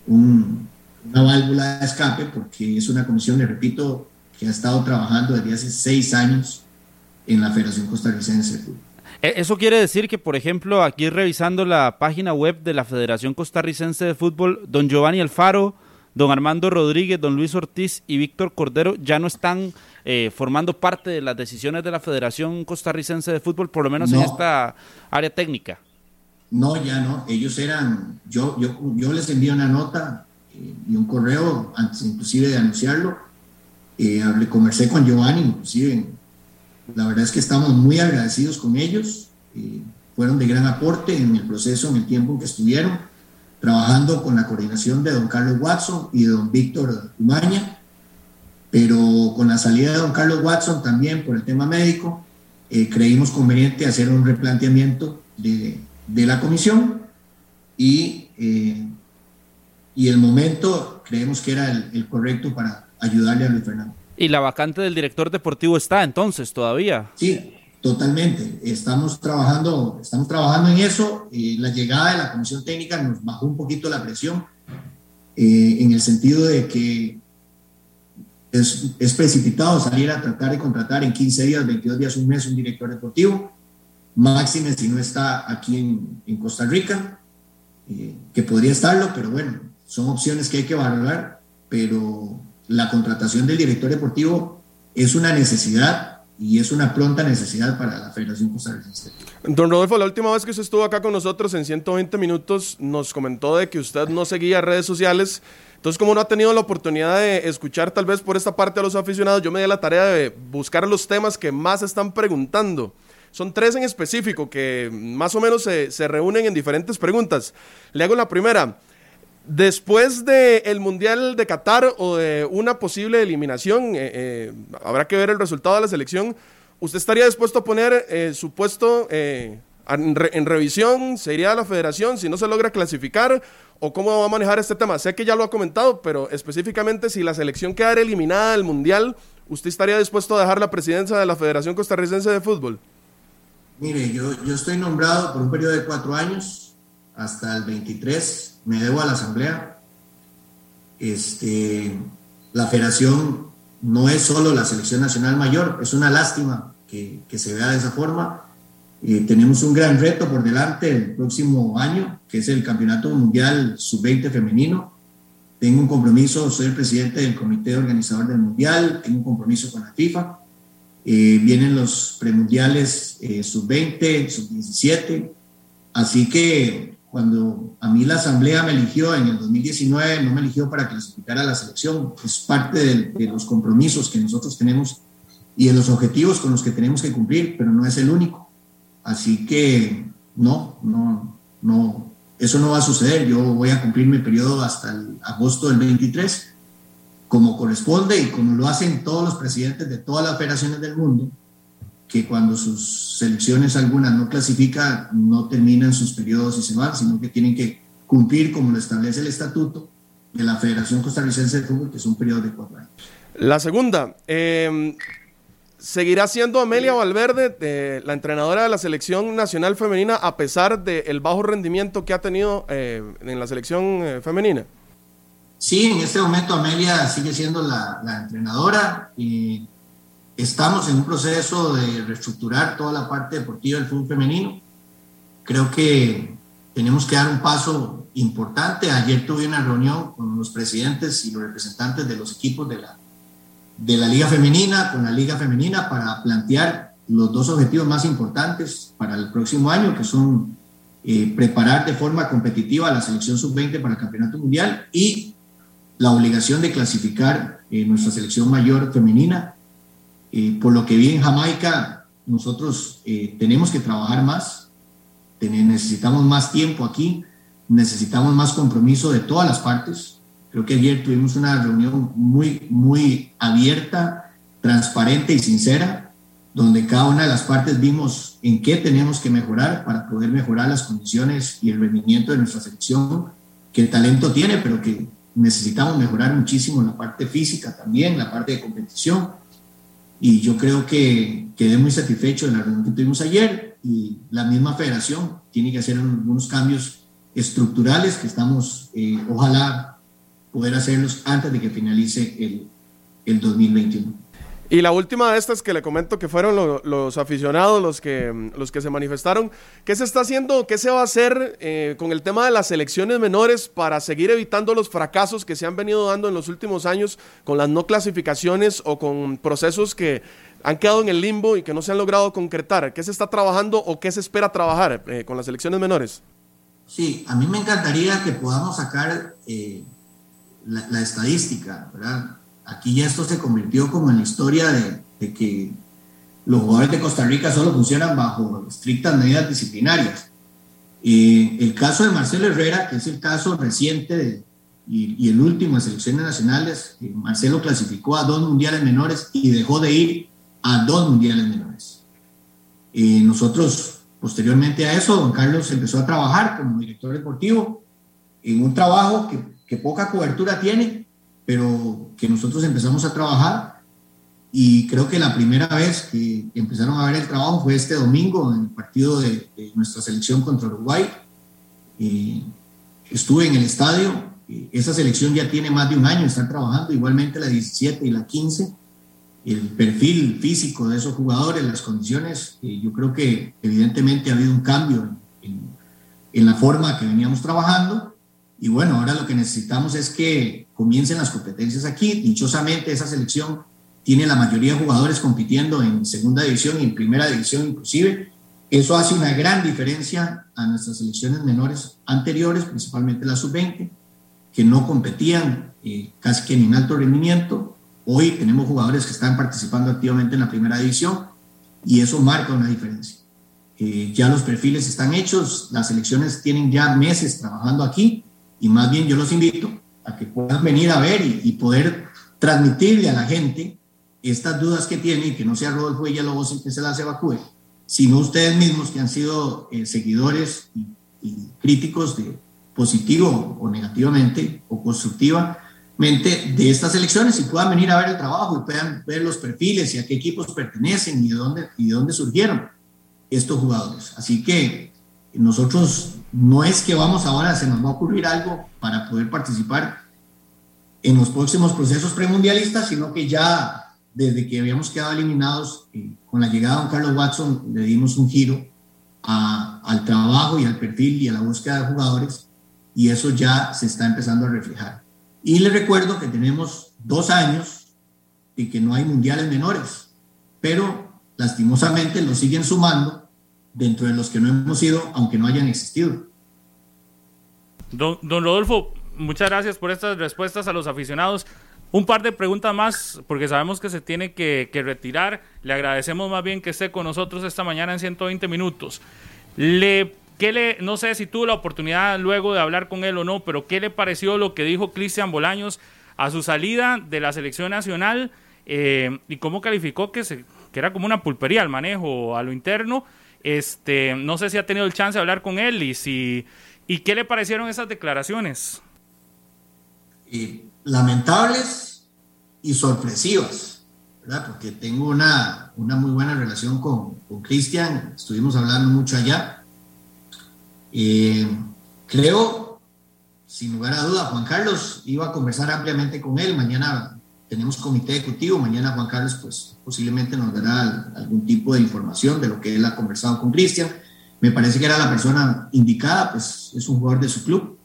un, una válvula de escape, porque es una comisión, le repito, que ha estado trabajando desde hace seis años en la Federación Costarricense de Fútbol. Eso quiere decir que, por ejemplo, aquí revisando la página web de la Federación Costarricense de Fútbol, don Giovanni Alfaro, don Armando Rodríguez, don Luis Ortiz y Víctor Cordero ya no están eh, formando parte de las decisiones de la Federación Costarricense de Fútbol, por lo menos no. en esta área técnica. No, ya no. Ellos eran, yo, yo, yo les envié una nota eh, y un correo antes inclusive de anunciarlo. Eh, hablé, conversé con Giovanni, inclusive la verdad es que estamos muy agradecidos con ellos. Eh, fueron de gran aporte en el proceso, en el tiempo en que estuvieron, trabajando con la coordinación de don Carlos Watson y de don Víctor Umaña. Pero con la salida de don Carlos Watson también por el tema médico, eh, creímos conveniente hacer un replanteamiento de, de la comisión y, eh, y el momento creemos que era el, el correcto para ayudarle a Luis Fernando. ¿Y la vacante del director deportivo está entonces todavía? Sí, totalmente. Estamos trabajando, estamos trabajando en eso. Eh, la llegada de la comisión técnica nos bajó un poquito la presión eh, en el sentido de que es, es, precipitado salir a tratar de contratar en 15 días, 22 días, un mes un director deportivo. Máxime si no está aquí en, en Costa Rica, eh, que podría estarlo, pero bueno, son opciones que hay que valorar, pero la contratación del director deportivo es una necesidad y es una pronta necesidad para la Federación Costarricense. Don Rodolfo, la última vez que usted estuvo acá con nosotros en 120 minutos nos comentó de que usted no seguía redes sociales. Entonces, como no ha tenido la oportunidad de escuchar tal vez por esta parte a los aficionados, yo me di la tarea de buscar los temas que más están preguntando. Son tres en específico que más o menos se, se reúnen en diferentes preguntas. Le hago la primera. Después del el Mundial de Qatar o de una posible eliminación, eh, eh, habrá que ver el resultado de la selección. ¿Usted estaría dispuesto a poner eh, su puesto en, re, en, revisión? ¿Se iría la federación si no se logra clasificar? ¿O cómo va a manejar este tema? Sé que ya lo ha comentado, pero específicamente si la selección quedara eliminada del Mundial, ¿usted estaría dispuesto a dejar la presidencia de la Federación Costarricense de Fútbol? Mire, yo, yo estoy nombrado por un periodo de cuatro años hasta el 23 me debo a la asamblea. Este, la federación no es solo la selección nacional mayor, es una lástima que, que se vea de esa forma. Eh, tenemos un gran reto por delante el próximo año, que es el Campeonato Mundial Sub-20 femenino. Tengo un compromiso, soy el presidente del comité organizador del Mundial, tengo un compromiso con la FIFA. Eh, vienen los premundiales eh, Sub-20, Sub-17. Así que cuando a mí la Asamblea me eligió en el 2019, no me eligió para clasificar a la selección, es parte de, los compromisos que nosotros tenemos y de los objetivos con los que tenemos que cumplir, pero no es el único. Así que no, no, no, eso no va a suceder. Yo voy a cumplir mi periodo hasta el agosto del 23, como corresponde y como lo hacen todos los presidentes de todas las federaciones del mundo que cuando sus selecciones algunas no clasifican, no terminan sus periodos y se van, sino que tienen que cumplir como lo establece el estatuto de la Federación Costarricense de Fútbol, que es un periodo de cuatro años. La segunda, eh, ¿seguirá siendo Amelia Valverde eh, la entrenadora de la selección nacional femenina a pesar del de bajo rendimiento que ha tenido eh, en la selección eh, femenina? Sí, en este momento Amelia sigue siendo la, la entrenadora y Estamos en un proceso de reestructurar toda la parte deportiva del fútbol femenino. Creo que tenemos que dar un paso importante. Ayer tuve una reunión con los presidentes y los representantes de los equipos de la, de la Liga Femenina, con la Liga Femenina, para plantear los dos objetivos más importantes para el próximo año, que son eh, preparar de forma competitiva a la selección sub-20 para el Campeonato Mundial y la obligación de clasificar eh, nuestra selección mayor femenina eh, por lo que vi en Jamaica, nosotros eh, tenemos que trabajar más, necesitamos más tiempo aquí, necesitamos más compromiso de todas las partes. Creo que ayer tuvimos una reunión muy, muy abierta, transparente y sincera, donde cada una de las partes vimos en qué tenemos que mejorar para poder mejorar las condiciones y el rendimiento de nuestra selección, que el talento tiene, pero que necesitamos mejorar muchísimo la parte física también, la parte de competición. Y yo creo que quedé muy satisfecho de la reunión que tuvimos ayer y la misma federación tiene que hacer algunos cambios estructurales que estamos, eh, ojalá, poder hacerlos antes de que finalice el, el 2021. Y la última de estas que le comento que fueron los aficionados los que, los que se manifestaron, ¿qué se está haciendo, qué se va a hacer eh, con el tema de las elecciones menores para seguir evitando los fracasos que se han venido dando en los últimos años con las no clasificaciones o con procesos que han quedado en el limbo y que no se han logrado concretar? ¿Qué se está trabajando o qué se espera trabajar eh, con las elecciones menores? Sí, a mí me encantaría que podamos sacar eh, la, estadística, ¿verdad? Aquí ya esto se convirtió como en la historia de, que los jugadores de Costa Rica solo funcionan bajo estrictas medidas disciplinarias. Eh, el caso de Marcelo Herrera, que es el caso reciente y, el último en selecciones nacionales, eh, Marcelo clasificó a dos mundiales menores y dejó de ir a dos mundiales menores. Eh, nosotros, posteriormente a eso, don Carlos empezó a trabajar como director deportivo en un trabajo que, que poca cobertura tiene, pero que nosotros empezamos a trabajar y creo que la primera vez que empezaron a ver el trabajo fue este domingo en el partido de, nuestra selección contra Uruguay. Eh, estuve en el estadio, esa selección ya tiene más de un año, están trabajando igualmente la 17 y la 15. El perfil físico de esos jugadores, las condiciones, eh, yo creo que evidentemente ha habido un cambio en, en la forma que veníamos trabajando y bueno, ahora lo que necesitamos es que comiencen las competencias aquí. Dichosamente, esa selección tiene la mayoría de jugadores compitiendo en segunda división y en primera división inclusive. Eso hace una gran diferencia a nuestras selecciones menores anteriores, principalmente la sub-20, que no competían eh, casi que ni en alto rendimiento. Hoy tenemos jugadores que están participando activamente en la primera división y eso marca una diferencia. Eh, ya los perfiles están hechos, las selecciones tienen ya meses trabajando aquí y más bien yo los invito a que puedan venir a ver y, poder transmitirle a la gente estas dudas que tienen y que no sea Rodolfo Villalobos el que se las evacúe, sino ustedes mismos que han sido eh, seguidores y, críticos de positivo o negativamente o constructivamente de estas elecciones y puedan venir a ver el trabajo y puedan ver los perfiles y a qué equipos pertenecen y de dónde, y de dónde surgieron estos jugadores. Así que nosotros no es que vamos ahora, se nos va a ocurrir algo para poder participar en los próximos procesos premundialistas, sino que ya desde que habíamos quedado eliminados eh, con la llegada de don Carlos Watson, le dimos un giro al trabajo y al perfil y a la búsqueda de jugadores, y eso ya se está empezando a reflejar. Y les recuerdo que tenemos dos años y que no hay mundiales menores, pero lastimosamente lo siguen sumando dentro de los que no hemos ido, aunque no hayan existido. Don, Rodolfo, muchas gracias por estas respuestas a los aficionados. Un par de preguntas más, porque sabemos que se tiene que, retirar. Le agradecemos más bien que esté con nosotros esta mañana en 120 minutos. Le, ¿qué le, no sé si tuvo la oportunidad luego de hablar con él o no, pero ¿qué le pareció lo que dijo Cristian Bolaños a su salida de la selección nacional eh, y cómo calificó que, se, que era como una pulpería al manejo a lo interno? Este, no sé si ha tenido el chance de hablar con él y si y qué le parecieron esas declaraciones. lamentables y sorpresivas, ¿verdad? Porque tengo una, una muy buena relación con Cristian, estuvimos hablando mucho allá. Eh, creo, sin lugar a duda, Juan Carlos iba a conversar ampliamente con él. Mañana tenemos comité ejecutivo, mañana Juan Carlos pues posiblemente nos dará algún tipo de información de lo que él ha conversado con Cristian. Me parece que era la persona indicada, pues es un jugador de su club.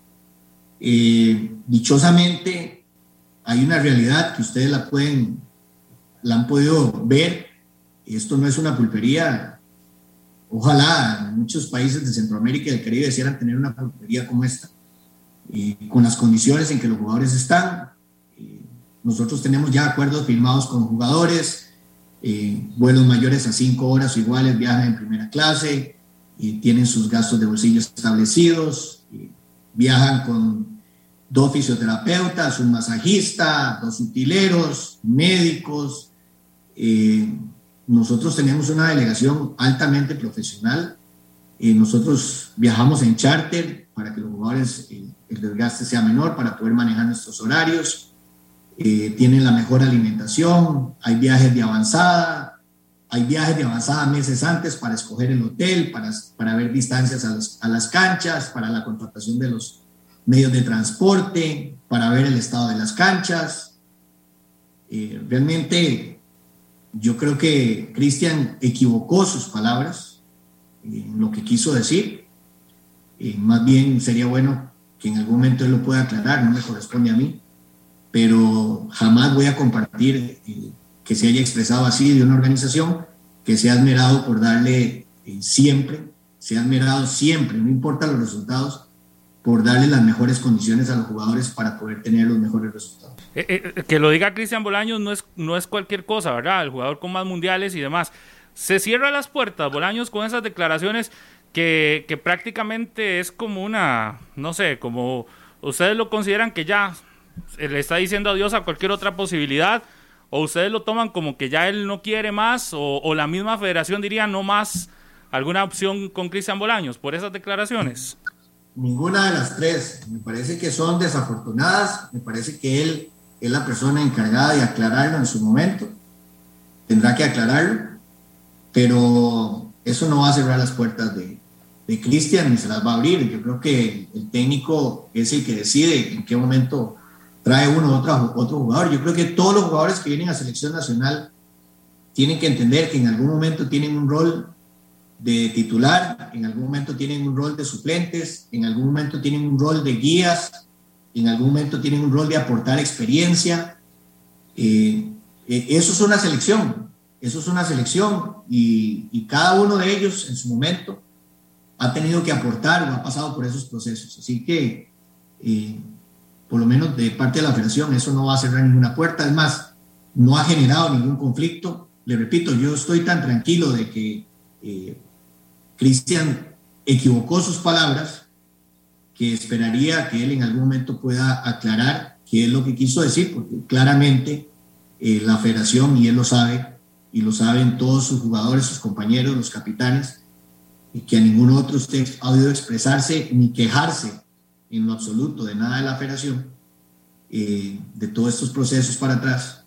Eh, dichosamente hay una realidad que ustedes la pueden, la han podido ver. Esto no es una pulpería. Ojalá muchos países de Centroamérica y del Caribe quisieran tener una pulpería como esta, eh, con las condiciones en que los jugadores están, nosotros tenemos ya acuerdos firmados con jugadores, eh, vuelos mayores a cinco horas iguales viajan en primera clase, y tienen sus gastos de bolsillo establecidos, viajan con dos fisioterapeutas, un masajista, dos utileros, médicos, eh, nosotros tenemos una delegación altamente profesional. nosotros viajamos en charter para que los jugadores, eh, el desgaste sea menor, para poder manejar nuestros horarios. Eh, tienen la mejor alimentación, hay viajes de avanzada, hay viajes de avanzada meses antes para escoger el hotel, para, para ver distancias a, a las canchas, para la contratación de los medios de transporte, para ver el estado de las canchas. Eh, realmente yo creo que Cristian equivocó sus palabras en lo que quiso decir. Eh, más bien sería bueno que en algún momento él lo pueda aclarar, no me corresponde a mí, pero jamás voy a compartir eh, que se haya expresado así de una organización que se ha admirado por darle siempre, se ha admirado siempre, no importa los resultados, por darle las mejores condiciones a los jugadores para poder tener los mejores resultados. Eh, eh, que lo diga Cristian Bolaños no es, no es cualquier cosa, ¿verdad? El jugador con más mundiales y demás. Se cierra las puertas, Bolaños, con esas declaraciones que, que prácticamente es como una, no sé, como ustedes lo consideran que ya le está diciendo adiós a cualquier otra posibilidad, o ustedes lo toman como que ya él no quiere más, o, la misma federación diría no más alguna opción con Cristian Bolaños por esas declaraciones. Ninguna de las tres. Me parece que son desafortunadas. Me parece que él es la persona encargada de aclararlo en su momento. Tendrá que aclararlo. Pero eso no va a cerrar las puertas de, de Cristian ni se las va a abrir. Yo creo que el técnico es el que decide en qué momento trae uno otro, otro jugador. Yo creo que todos los jugadores que vienen a selección nacional tienen que entender que en algún momento tienen un rol de titular, en algún momento tienen un rol de suplentes, en algún momento tienen un rol de guías, en algún momento tienen un rol de aportar experiencia. Eh, eh, eso es una selección, eso es una selección y, cada uno de ellos en su momento ha tenido que aportar o ha pasado por esos procesos. Así que, eh, por lo menos de parte de la federación, eso no va a cerrar ninguna puerta. Es más, no ha generado ningún conflicto. Le repito, yo estoy tan tranquilo de que Cristian equivocó sus palabras, que esperaría que él en algún momento pueda aclarar qué es lo que quiso decir, porque claramente eh, la federación, y él lo sabe, y lo saben todos sus jugadores, sus compañeros, los capitanes, y que a ningún otro usted ha oído expresarse ni quejarse en lo absoluto de nada de la federación, eh, de todos estos procesos para atrás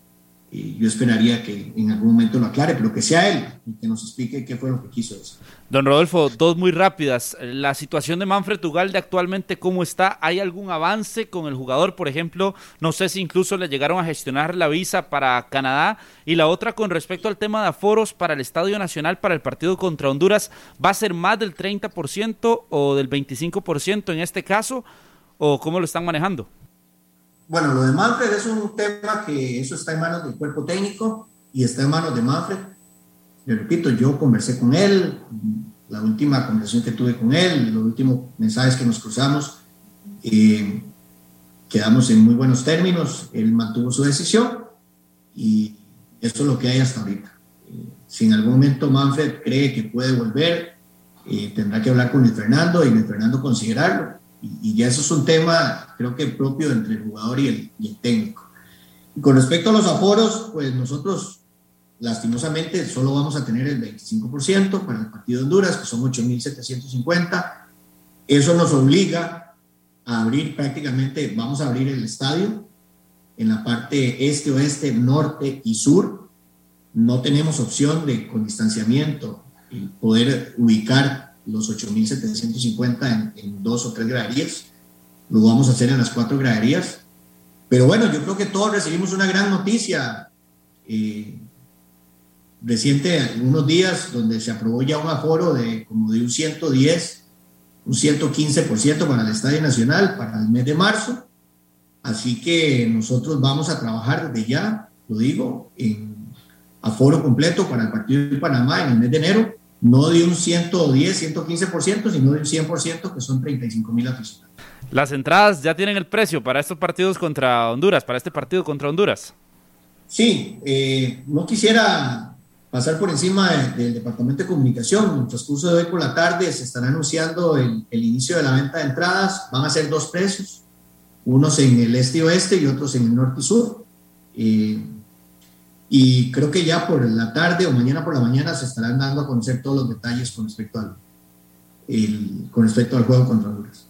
yo esperaría que en algún momento lo aclare, pero que sea él y que nos explique qué fue lo que quiso decir. Don Rodolfo, dos muy rápidas. La situación de Manfred Ugalde actualmente, ¿cómo está? ¿Hay algún avance con el jugador? Por ejemplo, no sé si incluso le llegaron a gestionar la visa para Canadá. Y la otra con respecto al tema de aforos para el Estadio Nacional para el partido contra Honduras, ¿va a ser más del 30% o del 25% en este caso? ¿O cómo lo están manejando? Bueno, lo de Manfred es un tema que eso está en manos del cuerpo técnico y está en manos de Manfred. Le repito, yo conversé con él, la última conversación que tuve con él, los últimos mensajes que nos cruzamos, eh, quedamos en muy buenos términos, él mantuvo su decisión y esto es lo que hay hasta ahorita. Eh, si en algún momento Manfred cree que puede volver, eh, tendrá que hablar con el Fernando y el Fernando considerarlo y, ya eso es un tema, creo que propio entre el jugador y el, técnico. Y con respecto a los aforos, pues nosotros lastimosamente solo vamos a tener el 25% para el partido de Honduras, que son 8.750. Eso nos obliga a abrir prácticamente, vamos a abrir el estadio en la parte este, oeste, norte y sur. No tenemos opción de con distanciamiento poder ubicar los 8.750 en, en dos o tres graderías. Lo vamos a hacer en las cuatro graderías. Pero bueno, yo creo que todos recibimos una gran noticia eh, reciente, unos días, donde se aprobó ya un aforo de como de un 110, un 115% para el Estadio Nacional para el mes de marzo. Así que nosotros vamos a trabajar desde ya, lo digo, en aforo completo para el partido de Panamá en el mes de enero no de un 110, 115%, sino de un 100%, que son 35 mil aficionados. Las entradas ya tienen el precio para estos partidos contra Honduras, para este partido contra Honduras. Sí, eh, no quisiera pasar por encima del Departamento de Comunicación. En el transcurso de hoy por la tarde se estará anunciando el, inicio de la venta de entradas. Van a ser dos precios, unos en el este y oeste y otros en el norte y sur. Eh, y creo que ya por la tarde o mañana por la mañana se estarán dando a conocer todos los detalles con respecto al, con respecto al juego contra Honduras.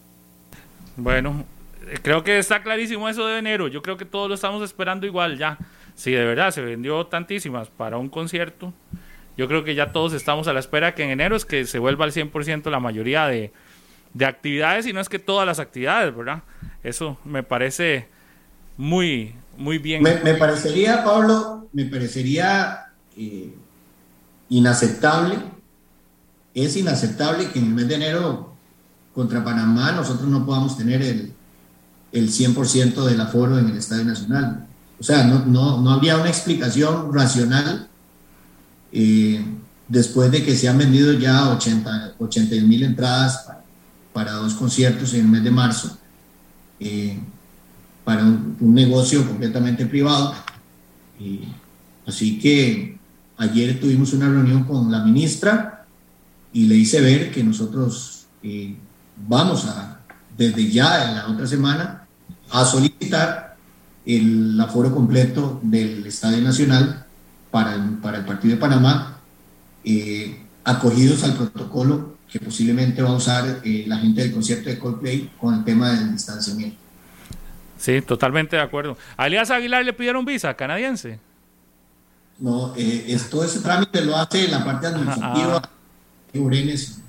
Bueno, eh, creo que está clarísimo eso de enero. Yo creo que todos lo estamos esperando igual ya. Si de verdad se vendió tantísimas para un concierto, yo creo que ya todos estamos a la espera que en enero es que se vuelva al 100% la mayoría de, de actividades y no es que todas las actividades, ¿verdad? Eso me parece muy, muy bien. Me, parecería, Pablo, me parecería eh, inaceptable, es inaceptable que en el mes de enero contra Panamá nosotros no podamos tener el, el 100% del aforo en el Estadio Nacional. O sea, no, no, no habría una explicación racional eh, después de que se han vendido ya 80 mil entradas para, para, dos conciertos en el mes de marzo, eh, para un, un, negocio completamente privado. Eh, así que ayer tuvimos una reunión con la ministra y le hice ver que nosotros eh, vamos a, desde ya en la otra semana, a solicitar el aforo completo del Estadio Nacional para el, para el partido de Panamá, eh, acogidos al protocolo que posiblemente va a usar eh, la gente del concierto de Coldplay con el tema del distanciamiento. Sí, totalmente de acuerdo. ¿A Elías Aguilar le pidieron visa canadiense? No, eh, es, todo ese trámite lo hace la parte administrativa de Urenes.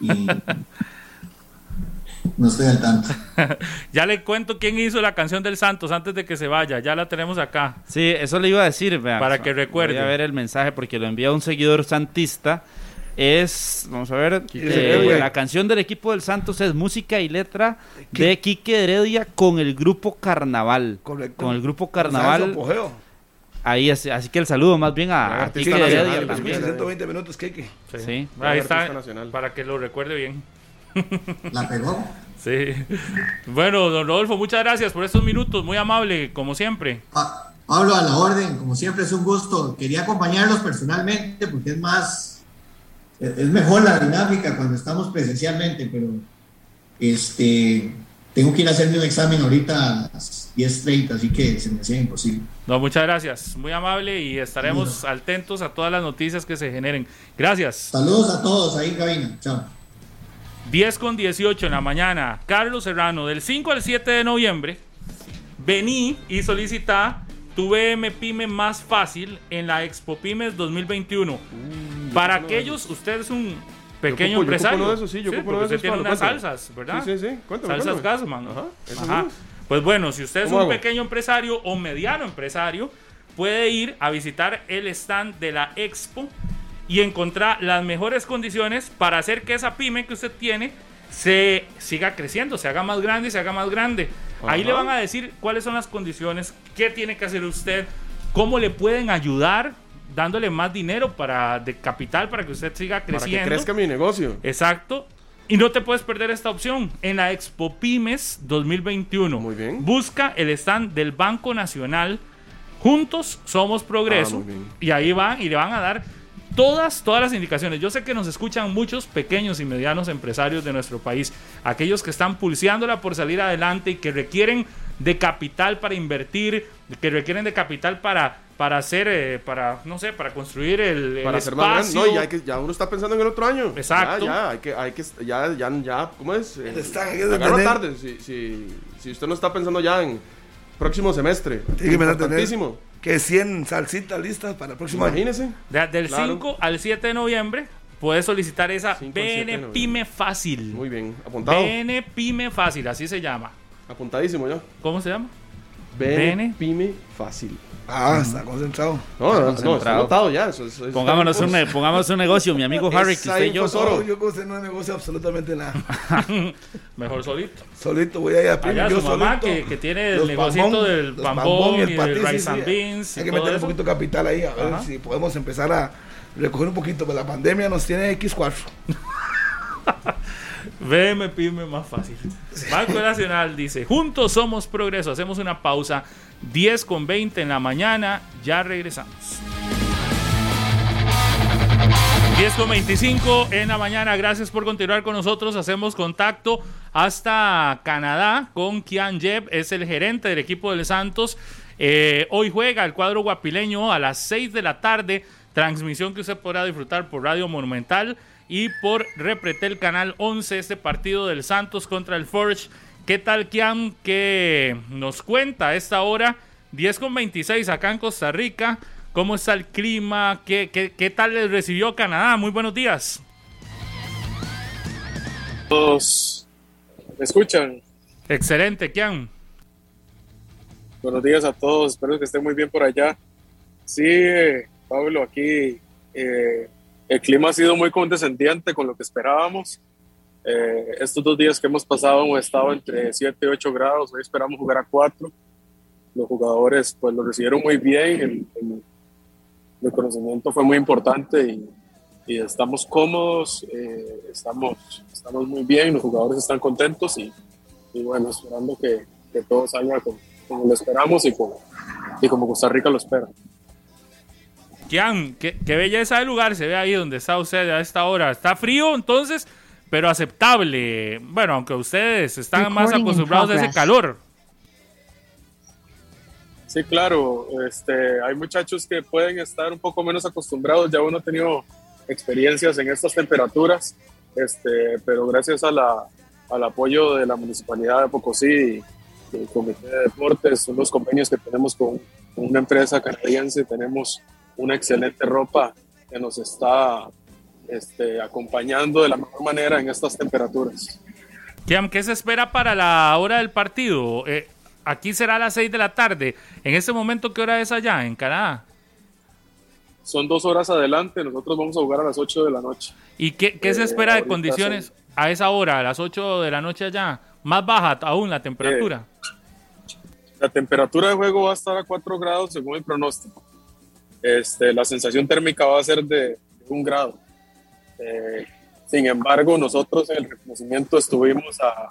Y, no estoy al tanto. ya le cuento quién hizo la canción del Santos antes de que se vaya. Ya la tenemos acá. Sí, eso le iba a decir. Vea, Para que recuerde. Voy a ver el mensaje porque lo envía un seguidor santista. Es, vamos a ver, eh, la canción del equipo del Santos es música y letra de Quique Heredia con el grupo Carnaval. Correcto. Con el grupo Carnaval. Apogeo. Ahí, así, así, que el saludo más bien a, a Quique Heredia también. 120 minutos. Sí. sí. Ahí está, para que lo recuerde bien. La pegó. Sí. Bueno, don Rodolfo, muchas gracias por estos minutos, muy amable, como siempre. Pa Pablo, a la orden, como siempre es un gusto. Quería acompañarlos personalmente porque es más, es mejor la dinámica cuando estamos presencialmente, pero este, tengo que ir a hacerme un examen ahorita a las 10.30, así que se me hacía imposible. No, muchas gracias, muy amable y estaremos no. atentos a todas las noticias que se generen. Gracias. Saludos a todos ahí en cabina. Chao. 10 con 18 en la mañana, Carlos Serrano, del 5 al 7 de noviembre, vení y solicita tu BM Pyme más fácil en la Expo Pymes 2021. Uh, Para aquellos, usted es un pequeño yo ocupo, empresario. Yo eso, sí, yo sí, ocupo usted eso, tiene unas cuéntame. salsas, ¿verdad? Sí, sí, sí. Cuéntame, salsas. Gassman. Ajá, Ajá. Pues bueno, si usted es un hago? pequeño empresario o mediano empresario, puede ir a visitar el stand de la Expo y encontrar las mejores condiciones para hacer que esa pyme que usted tiene se siga creciendo, se haga más grande y se haga más grande. Ajá. Ahí le van a decir cuáles son las condiciones, qué tiene que hacer usted, cómo le pueden ayudar dándole más dinero para de capital para que usted siga creciendo. Para que crezca mi negocio. Exacto. Y no te puedes perder esta opción en la Expo Pymes 2021. Muy bien. Busca el stand del Banco Nacional. Juntos somos progreso. Ah, y ahí van y le van a dar todas, todas las indicaciones. Yo sé que nos escuchan muchos pequeños y medianos empresarios de nuestro país, aquellos que están pulseándola por salir adelante y que requieren de capital para invertir, que requieren de capital para para hacer, eh, para, no sé, para construir el, para el hacer espacio. más. No, ya, hay que, ya uno está pensando en el otro año. Exacto. Ya, ya, hay que, hay que, ya, ya, ya, ¿cómo es? Eh, Está, tarde, si, si, si usted no está pensando ya en próximo semestre. Tiene que tener Importantísimo. Que 100 salsitas listas para el próximo año. De- del Claro. 5 al 7 de noviembre puedes solicitar esa 5 al 7 de BN. Pyme Fácil. Muy bien. Apuntado. BN Pyme Fácil, así se llama. Apuntadísimo ya. ¿Cómo se llama? BN, BN. Pyme fácil. Ah, está concentrado. No, no, no, no, está anotado ya. Eso, eso- eso Pongámonos está un, pongámonos negocio, mi amigo Harry, que usted y yo. No, yo con usted no negocio absolutamente nada. Mejor solito. Solito voy a ir a Pyme, Allá yo su mamá solito. que, que tiene el negocito del los pambón y, el patiz, rice sí, and sí. beans. Hay y que meter un poquito de capital ahí, a ver Ajá. si podemos empezar a recoger un poquito. Pues la pandemia nos tiene X4. BM Pyme más fácil. Banco Nacional dice, juntos somos progreso. Hacemos una pausa. 10 con 20 en la mañana. Ya regresamos. 10 con 25 en la mañana. Gracias por continuar con nosotros. Hacemos contacto hasta Canadá con Kian Jeb. Es el gerente del equipo del Santos. Eh, hoy juega el cuadro guapileño a las 6 de la tarde, transmisión que usted podrá disfrutar por Radio Monumental y por Repretel Canal 11, este partido del Santos contra el Forge. ¿Qué tal, Kiam? que nos cuenta a esta hora? 10 con 26 acá en Costa Rica. ¿Cómo está el clima? ¿Qué, qué, qué tal les recibió Canadá? Muy buenos días. Todos me escuchan. Excelente, Kian. Buenos días a todos, espero que estén muy bien por allá. Sí, eh, Pablo, aquí eh, el clima ha sido muy condescendiente con lo que esperábamos. Eh, estos dos días que hemos pasado hemos estado entre 7 y 8 grados, hoy esperamos jugar a 4. Los jugadores pues lo recibieron muy bien, el, el, conocimiento fue muy importante y, y estamos cómodos, eh, estamos, estamos muy bien, los jugadores están contentos y, y bueno, esperando que, que todo salga como, como, lo esperamos y como, y como Costa Rica lo espera. Kian, qué, qué belleza de lugar se ve ahí donde está usted a esta hora. Está frío entonces, pero aceptable. Bueno, aunque ustedes están más acostumbrados a ese calor. Sí, claro. Este, hay muchachos que pueden estar un poco menos acostumbrados. Ya uno ha tenido experiencias en estas temperaturas, este, pero gracias a la, al apoyo de la Municipalidad de Pocosí y el Comité de Deportes, son los convenios que tenemos con una empresa canadiense, tenemos una excelente ropa que nos está este, acompañando de la mejor manera en estas temperaturas. Kiam, ¿qué se espera para la hora del partido? Eh, aquí será a las 6 de la tarde. En este momento, ¿qué hora es allá, en Canadá? Son dos horas adelante, nosotros vamos a jugar a las 8 de la noche. ¿Y qué, qué se espera eh, de condiciones son... a esa hora, a las 8 de la noche allá? ¿Más baja aún la temperatura? Eh, la temperatura de juego va a estar a 4 grados según el pronóstico. Este, la sensación térmica va a ser de, de un grado. Eh, sin embargo, nosotros en el reconocimiento estuvimos a,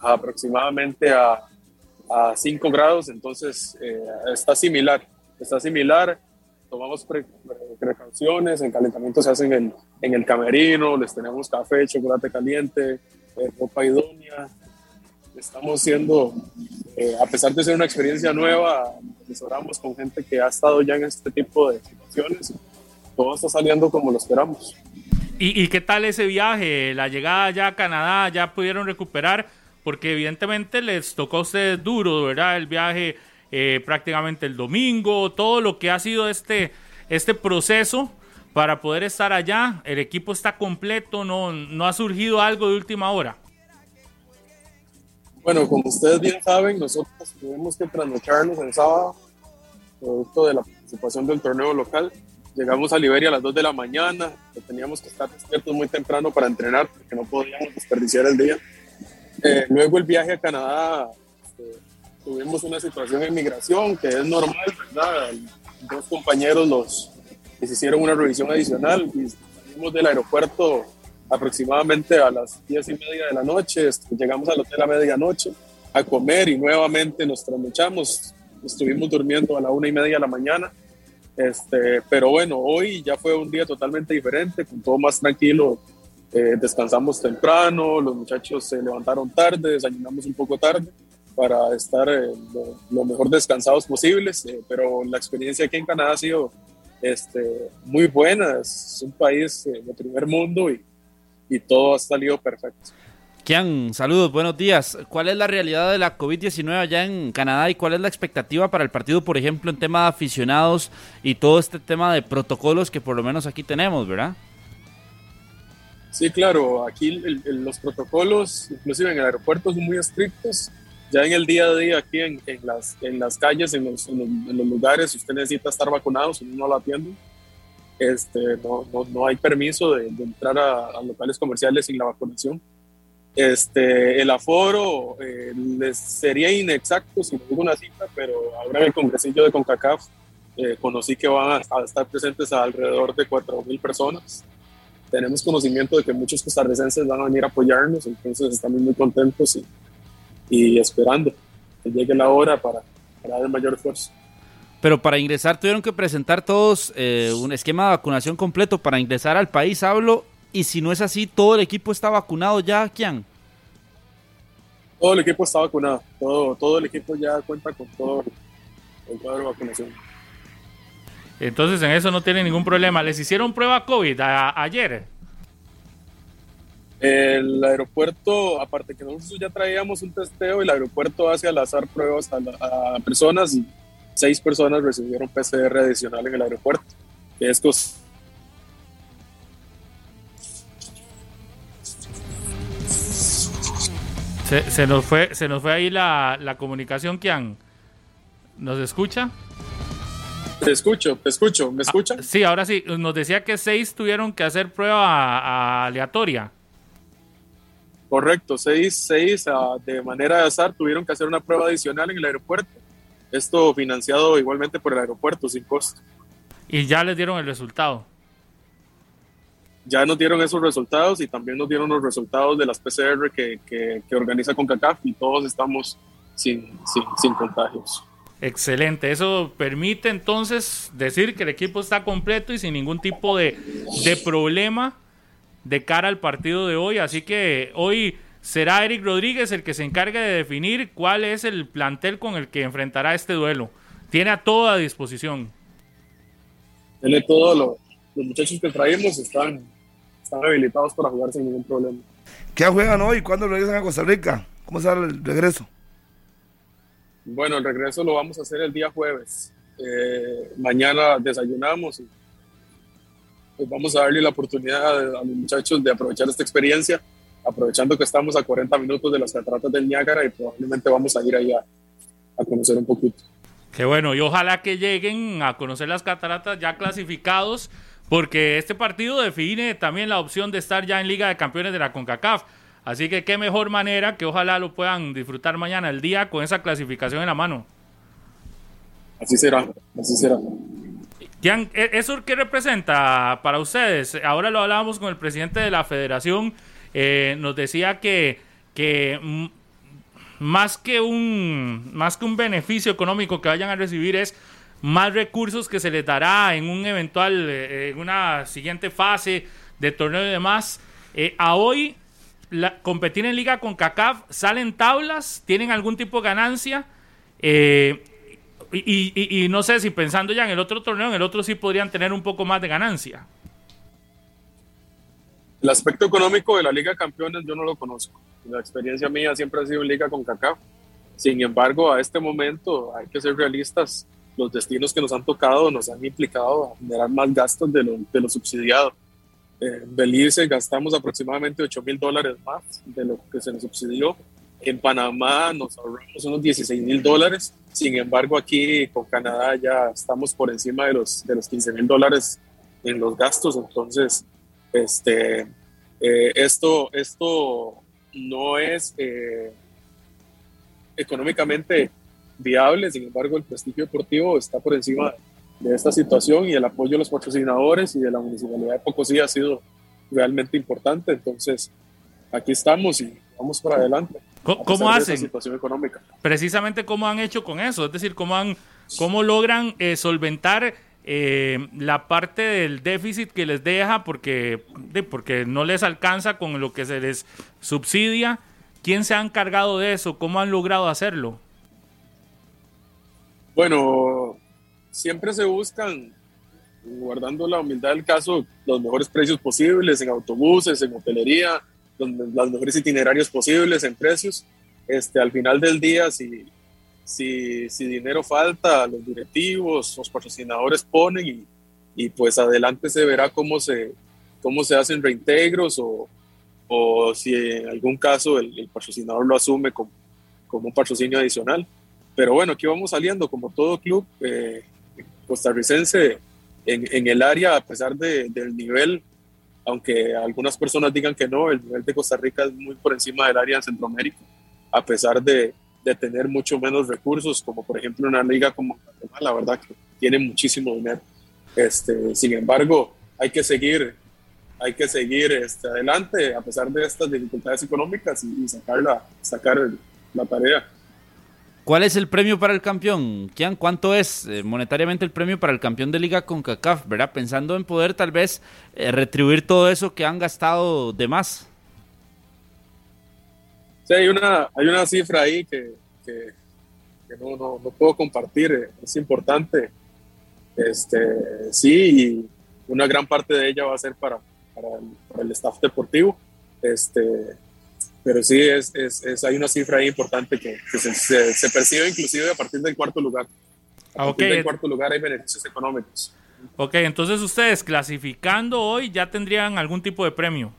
a aproximadamente a, a 5 grados, entonces eh, está similar, está similar. Tomamos pre, precauciones, el calentamiento se hace en el, en el camerino, les tenemos café, chocolate caliente, eh, ropa idónea. Estamos siendo, eh, a pesar de ser una experiencia nueva, asesoramos con gente que ha estado ya en este tipo de situaciones. Todo está saliendo como lo esperamos. ¿Y, ¿Y, qué tal ese viaje? La llegada ya a Canadá, ya pudieron recuperar, porque evidentemente les tocó a ustedes duro, ¿verdad? El viaje eh, prácticamente el domingo, todo lo que ha sido este, este proceso para poder estar allá. El equipo está completo, no, no ha surgido algo de última hora. Bueno, como ustedes bien saben, nosotros tuvimos que trasnocharnos el sábado, producto de la participación del torneo local. Llegamos a Liberia a las 2 de la mañana, teníamos que estar despiertos muy temprano para entrenar porque no podíamos desperdiciar el día. Eh, luego el viaje a Canadá, este, tuvimos una situación en migración que es normal, ¿verdad? Dos compañeros les hicieron una revisión adicional y salimos del aeropuerto aproximadamente a las 10 y media de la noche, llegamos al hotel a medianoche a comer y nuevamente nos trasnochamos, estuvimos durmiendo a la una y media de la mañana este, pero bueno, hoy ya fue un día totalmente diferente, con todo más tranquilo. Eh, descansamos temprano, los muchachos se levantaron tarde, desayunamos un poco tarde para estar eh, lo, lo, mejor descansados posibles. Eh, pero la experiencia aquí en Canadá ha sido este, muy buena. Es un país de primer mundo y, y todo ha salido perfecto. Kian, saludos, buenos días. ¿Cuál es la realidad de la COVID-19 allá en Canadá y cuál es la expectativa para el partido, por ejemplo, en tema de aficionados y todo este tema de protocolos que por lo menos aquí tenemos, verdad? Sí, claro, aquí el, el, los protocolos, inclusive en el aeropuerto, son muy estrictos. Ya en el día a día, aquí en, en las, en las calles, en los, los, en los lugares, si usted necesita estar vacunado, si no lo atienden, este, no, no, no hay permiso de, entrar a, locales comerciales sin la vacunación este, el aforo eh, les sería inexacto si no digo una cifra, pero ahora en el congresillo de CONCACAF eh, conocí que van a, a, estar presentes a alrededor de 4.000 personas. Tenemos conocimiento de que muchos costarricenses van a venir a apoyarnos, entonces estamos muy contentos y, y esperando que llegue la hora para, para dar el mayor esfuerzo. Pero para ingresar tuvieron que presentar todos eh, un esquema de vacunación completo para ingresar al país, hablo, y si no es así, todo el equipo está vacunado ya, Kian. Todo el equipo está vacunado, todo, todo el equipo ya cuenta con todo el cuadro de vacunación. Entonces en eso no tiene ningún problema. ¿Les hicieron prueba COVID a- ayer? El aeropuerto, aparte que nosotros ya traíamos un testeo, el aeropuerto hace al azar pruebas a, la- a personas y seis personas recibieron PCR adicional en el aeropuerto. Que es Se, se nos fue, se nos fue ahí la, la comunicación, Kian. ¿Nos escucha? Te escucho, te escucho, ¿me escuchan? Sí, ahora sí. Nos decía que seis tuvieron que hacer prueba a- aleatoria. Correcto, seis, seis ah, de manera de azar tuvieron que hacer una prueba adicional en el aeropuerto. Esto financiado igualmente por el aeropuerto sin costo. Y ya les dieron el resultado. Ya nos dieron esos resultados y también nos dieron los resultados de las PCR que, que, que organiza CONCACAF y todos estamos sin, sin, sin contagios. Excelente. Eso permite entonces decir que el equipo está completo y sin ningún tipo de, de problema de cara al partido de hoy. Así que hoy será Eric Rodríguez el que se encargue de definir cuál es el plantel con el que enfrentará este duelo. Tiene a todo a disposición. Tiene todo lo- los muchachos que traemos están, están habilitados para jugar sin ningún problema. ¿Qué juegan hoy? ¿Cuándo regresan a Costa Rica? ¿Cómo será el regreso? Bueno, el regreso lo vamos a hacer el día jueves. Eh, mañana desayunamos y pues vamos a darle la oportunidad a los muchachos de aprovechar esta experiencia, aprovechando que estamos a 40 minutos de las cataratas del Niágara y probablemente vamos a ir allá a conocer un poquito. Qué bueno, y ojalá que lleguen a conocer las cataratas ya clasificados, porque este partido define también la opción de estar ya en Liga de Campeones de la CONCACAF. Así que qué mejor manera que ojalá lo puedan disfrutar mañana el día con esa clasificación en la mano. Así será, así será. ¿e- ¿eso qué representa para ustedes? Ahora lo hablábamos con el presidente de la federación, eh, nos decía que, que más, que un, más que un beneficio económico que vayan a recibir es más recursos que se les dará en un eventual, eh, en una siguiente fase de torneo y demás. Eh, a hoy, la- competir en liga con CACAF, ¿salen tablas? ¿Tienen algún tipo de ganancia? Eh, y- y no sé si pensando ya en el otro torneo, en el otro sí podrían tener un poco más de ganancia. El aspecto económico de la Liga de Campeones yo no lo conozco. La experiencia mía siempre ha sido en Liga con CACAF. Sin embargo, a este momento hay que ser realistas. Los destinos que nos han tocado nos han implicado a generar más gastos de lo, de lo subsidiado. En Belice gastamos aproximadamente 8 mil dólares más de lo que se nos subsidió. En Panamá nos ahorramos unos 16 mil dólares. Sin embargo, aquí con Canadá ya estamos por encima de los, de los 15 mil dólares en los gastos. Entonces, este, eh, esto, esto no es eh, económicamente viable, sin embargo el prestigio deportivo está por encima de esta situación y el apoyo de los patrocinadores y de la Municipalidad de Pocosí ha sido realmente importante, entonces aquí estamos y vamos para adelante. ¿Cómo, hacen? situación económica. Precisamente cómo han hecho con eso, es decir, cómo, han, cómo logran eh, solventar eh, la parte del déficit que les deja porque, porque no les alcanza con lo que se les subsidia. ¿Quién se ha encargado de eso? ¿Cómo han logrado hacerlo? Bueno, siempre se buscan, guardando la humildad del caso, los mejores precios posibles en autobuses, en hotelería, los mejores itinerarios posibles en precios. Este, al final del día, si, si, si dinero falta, los directivos, los patrocinadores ponen y, y pues adelante se verá cómo se, cómo se hacen reintegros o, o si en algún caso el, el patrocinador lo asume como, como un patrocinio adicional. Pero bueno, aquí vamos saliendo como todo club eh, costarricense en, en, el área, a pesar de, del nivel, aunque algunas personas digan que no, el nivel de Costa Rica es muy por encima del área de Centroamérica, a pesar de, de tener mucho menos recursos, como por ejemplo una liga como Guatemala, la verdad que tiene muchísimo dinero. Este, sin embargo, hay que seguir, hay que seguir este, adelante a pesar de estas dificultades económicas y, y sacar, la, sacar la tarea. ¿Cuál es el premio para el campeón? Kian, ¿cuánto es eh, monetariamente el premio para el campeón de liga con CACAF? ¿Verdad? Pensando en poder tal vez eh, retribuir todo eso que han gastado de más. Sí, hay una, hay una cifra ahí que, que, que no, no, no puedo compartir, eh, es importante. Este, sí, y una gran parte de ella va a ser para, para, el, para el staff deportivo. Este, pero sí, es, es, es, hay una cifra ahí importante que, que se, se, se, percibe inclusive a partir del cuarto lugar. A partir okay. del cuarto lugar hay beneficios económicos. Ok, entonces ustedes clasificando hoy ya tendrían algún tipo de premio.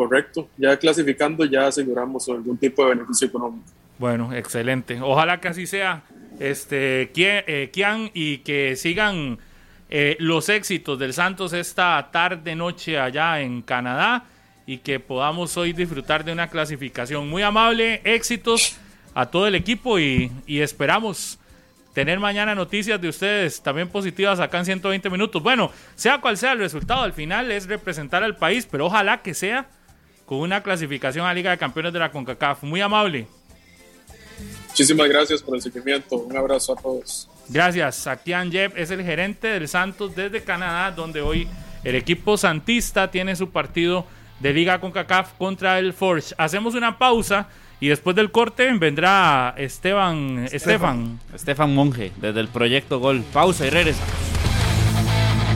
Correcto, ya clasificando ya aseguramos algún tipo de beneficio económico. Bueno, excelente. Ojalá que así sea. Este, Kian, eh, y que sigan eh, los éxitos del Santos esta tarde noche allá en Canadá y que podamos hoy disfrutar de una clasificación muy amable, éxitos a todo el equipo y, y esperamos tener mañana noticias de ustedes también positivas acá en 120 minutos. Bueno, sea cual sea el resultado, al final es representar al país, pero ojalá que sea con una clasificación a Liga de Campeones de la CONCACAF. Muy amable. Muchísimas gracias por el seguimiento. Un abrazo a todos. Gracias. Akian Jeb es el gerente del Santos desde Canadá, donde hoy el equipo santista tiene su partido de Liga CONCACAF contra el Forge. Hacemos una pausa. Y después del corte vendrá Esteban Estefan. Estefan Monge, desde el proyecto Gol. Pausa y regresa.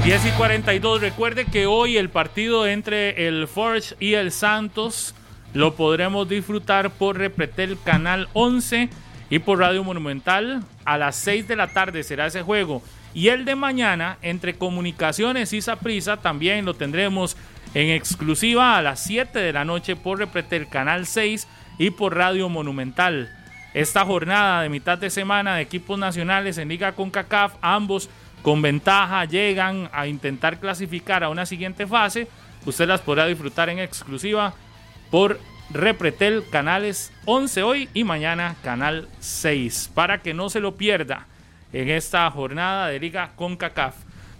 10 y 42. Recuerde que hoy el partido entre el Forge y el Santos lo podremos disfrutar por Repretel Canal 11 y por Radio Monumental. A las 6 de la tarde será ese juego. Y el de mañana, entre Comunicaciones y Saprisa, también lo tendremos en exclusiva a las 7 de la noche por Repretel Canal 6 y por Radio Monumental. Esta jornada de mitad de semana de equipos nacionales en Liga CONCACAF, ambos con ventaja llegan a intentar clasificar a una siguiente fase. Usted las podrá disfrutar en exclusiva por Repretel Canales 11 hoy y mañana Canal 6 para que no se lo pierda en esta jornada de Liga CONCACAF.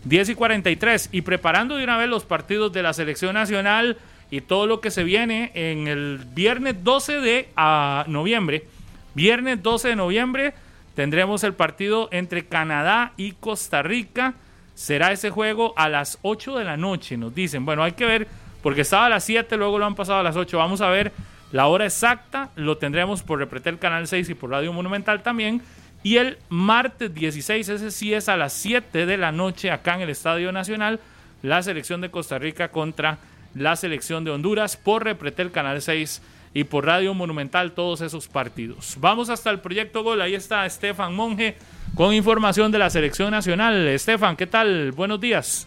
10 y 43 y preparando de una vez los partidos de la selección nacional y todo lo que se viene en el viernes 12 de uh, noviembre. Viernes 12 de noviembre tendremos el partido entre Canadá y Costa Rica. Será ese juego a las 8 de la noche, nos dicen. Bueno, hay que ver, porque estaba a las 7, luego lo han pasado a las 8. Vamos a ver la hora exacta. Lo tendremos por Repretel Canal 6 y por Radio Monumental también. Y el martes 16, ese sí es a las 7 de la noche acá en el Estadio Nacional, la selección de Costa Rica contra la selección de Honduras por Repretel Canal 6 y por Radio Monumental todos esos partidos. Vamos hasta el proyecto Gol, ahí está Estefan Monge con información de la selección nacional. Estefan, ¿qué tal? Buenos días.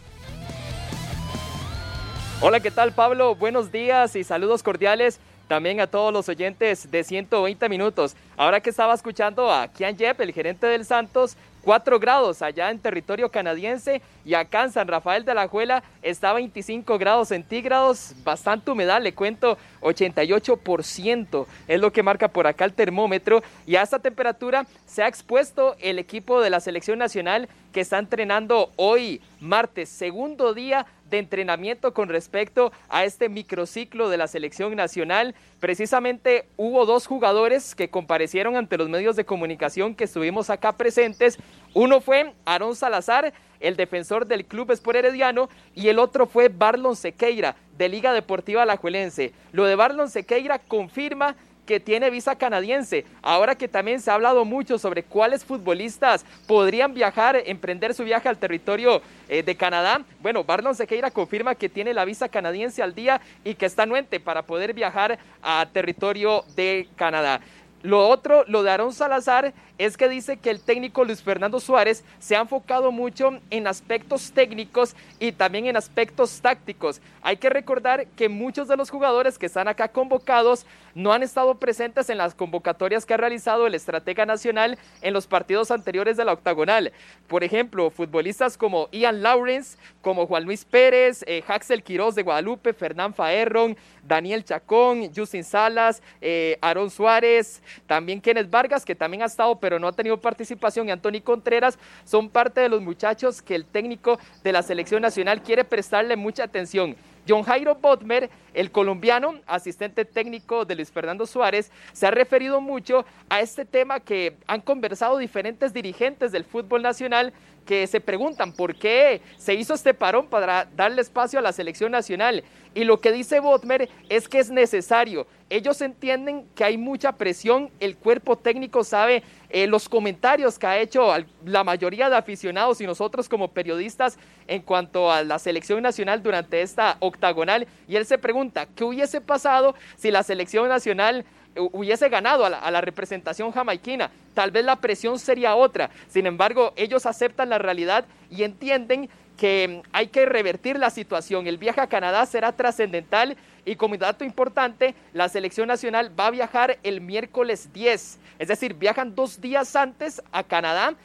Hola, ¿qué tal Pablo? Buenos días y saludos cordiales también a todos los oyentes de 120 minutos. Ahora que estaba escuchando a Kian Yep, el gerente del Santos, 4 grados allá en territorio canadiense y acá en San Rafael de la Juela está 25 grados centígrados, bastante humedad, le cuento 88% es lo que marca por acá el termómetro. Y a esta temperatura se ha expuesto el equipo de la selección nacional que está entrenando hoy martes, segundo día de entrenamiento con respecto a este microciclo de la selección nacional. Precisamente hubo dos jugadores que comparecieron ante los medios de comunicación que estuvimos acá presentes. Uno fue Aarón Salazar, el defensor del Club Sport Herediano, y el otro fue Barlon Sequeira, de Liga Deportiva Alajuelense. Lo de Barlon Sequeira confirma que tiene visa canadiense. Ahora que también se ha hablado mucho sobre cuáles futbolistas podrían viajar, emprender su viaje al territorio eh, de Canadá. Bueno, Barlon Sequeira confirma que tiene la visa canadiense al día y que está anuente para poder viajar a territorio de Canadá. Lo otro, lo de Aarón Salazar, es que dice que el técnico Luis Fernando Suárez se ha enfocado mucho en aspectos técnicos y también en aspectos tácticos. Hay que recordar que muchos de los jugadores que están acá convocados no han estado presentes en las convocatorias que ha realizado el estratega nacional en los partidos anteriores de la octagonal. Por ejemplo, futbolistas como Ian Lawrence, como Juan Luis Pérez, eh, Haxel Quiroz de Guadalupe, Fernán Faerron, Daniel Chacón, Justin Salas, eh, Aaron Suárez, también Kenneth Vargas, que también ha estado pero no ha tenido participación, y Anthony Contreras, son parte de los muchachos que el técnico de la selección nacional quiere prestarle mucha atención. John Jairo Botmer, el colombiano, asistente técnico de Luis Fernando Suárez, se ha referido mucho a este tema que han conversado diferentes dirigentes del fútbol nacional que se preguntan por qué se hizo este parón para darle espacio a la selección nacional. Y lo que dice Botmer es que es necesario ellos entienden que hay mucha presión, el cuerpo técnico sabe eh, los comentarios que ha hecho la mayoría de aficionados y nosotros como periodistas en cuanto a la selección nacional durante esta octagonal y él se pregunta, ¿qué hubiese pasado si la selección nacional hubiese ganado a la, representación jamaiquina, tal vez la presión sería otra. Sin embargo, ellos aceptan la realidad y entienden que mm, hay que revertir la situación. El viaje a Canadá será trascendental y como dato importante, la selección nacional va a viajar el miércoles 10, es decir, viajan dos días antes a Canadá,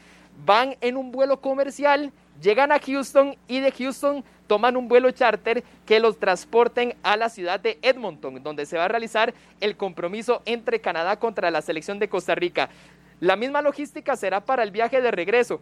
van en un vuelo comercial, llegan a Houston y de Houston toman un vuelo charter que los transporten a la ciudad de Edmonton, donde se va a realizar el compromiso entre Canadá contra la selección de Costa Rica. La misma logística será para el viaje de regreso.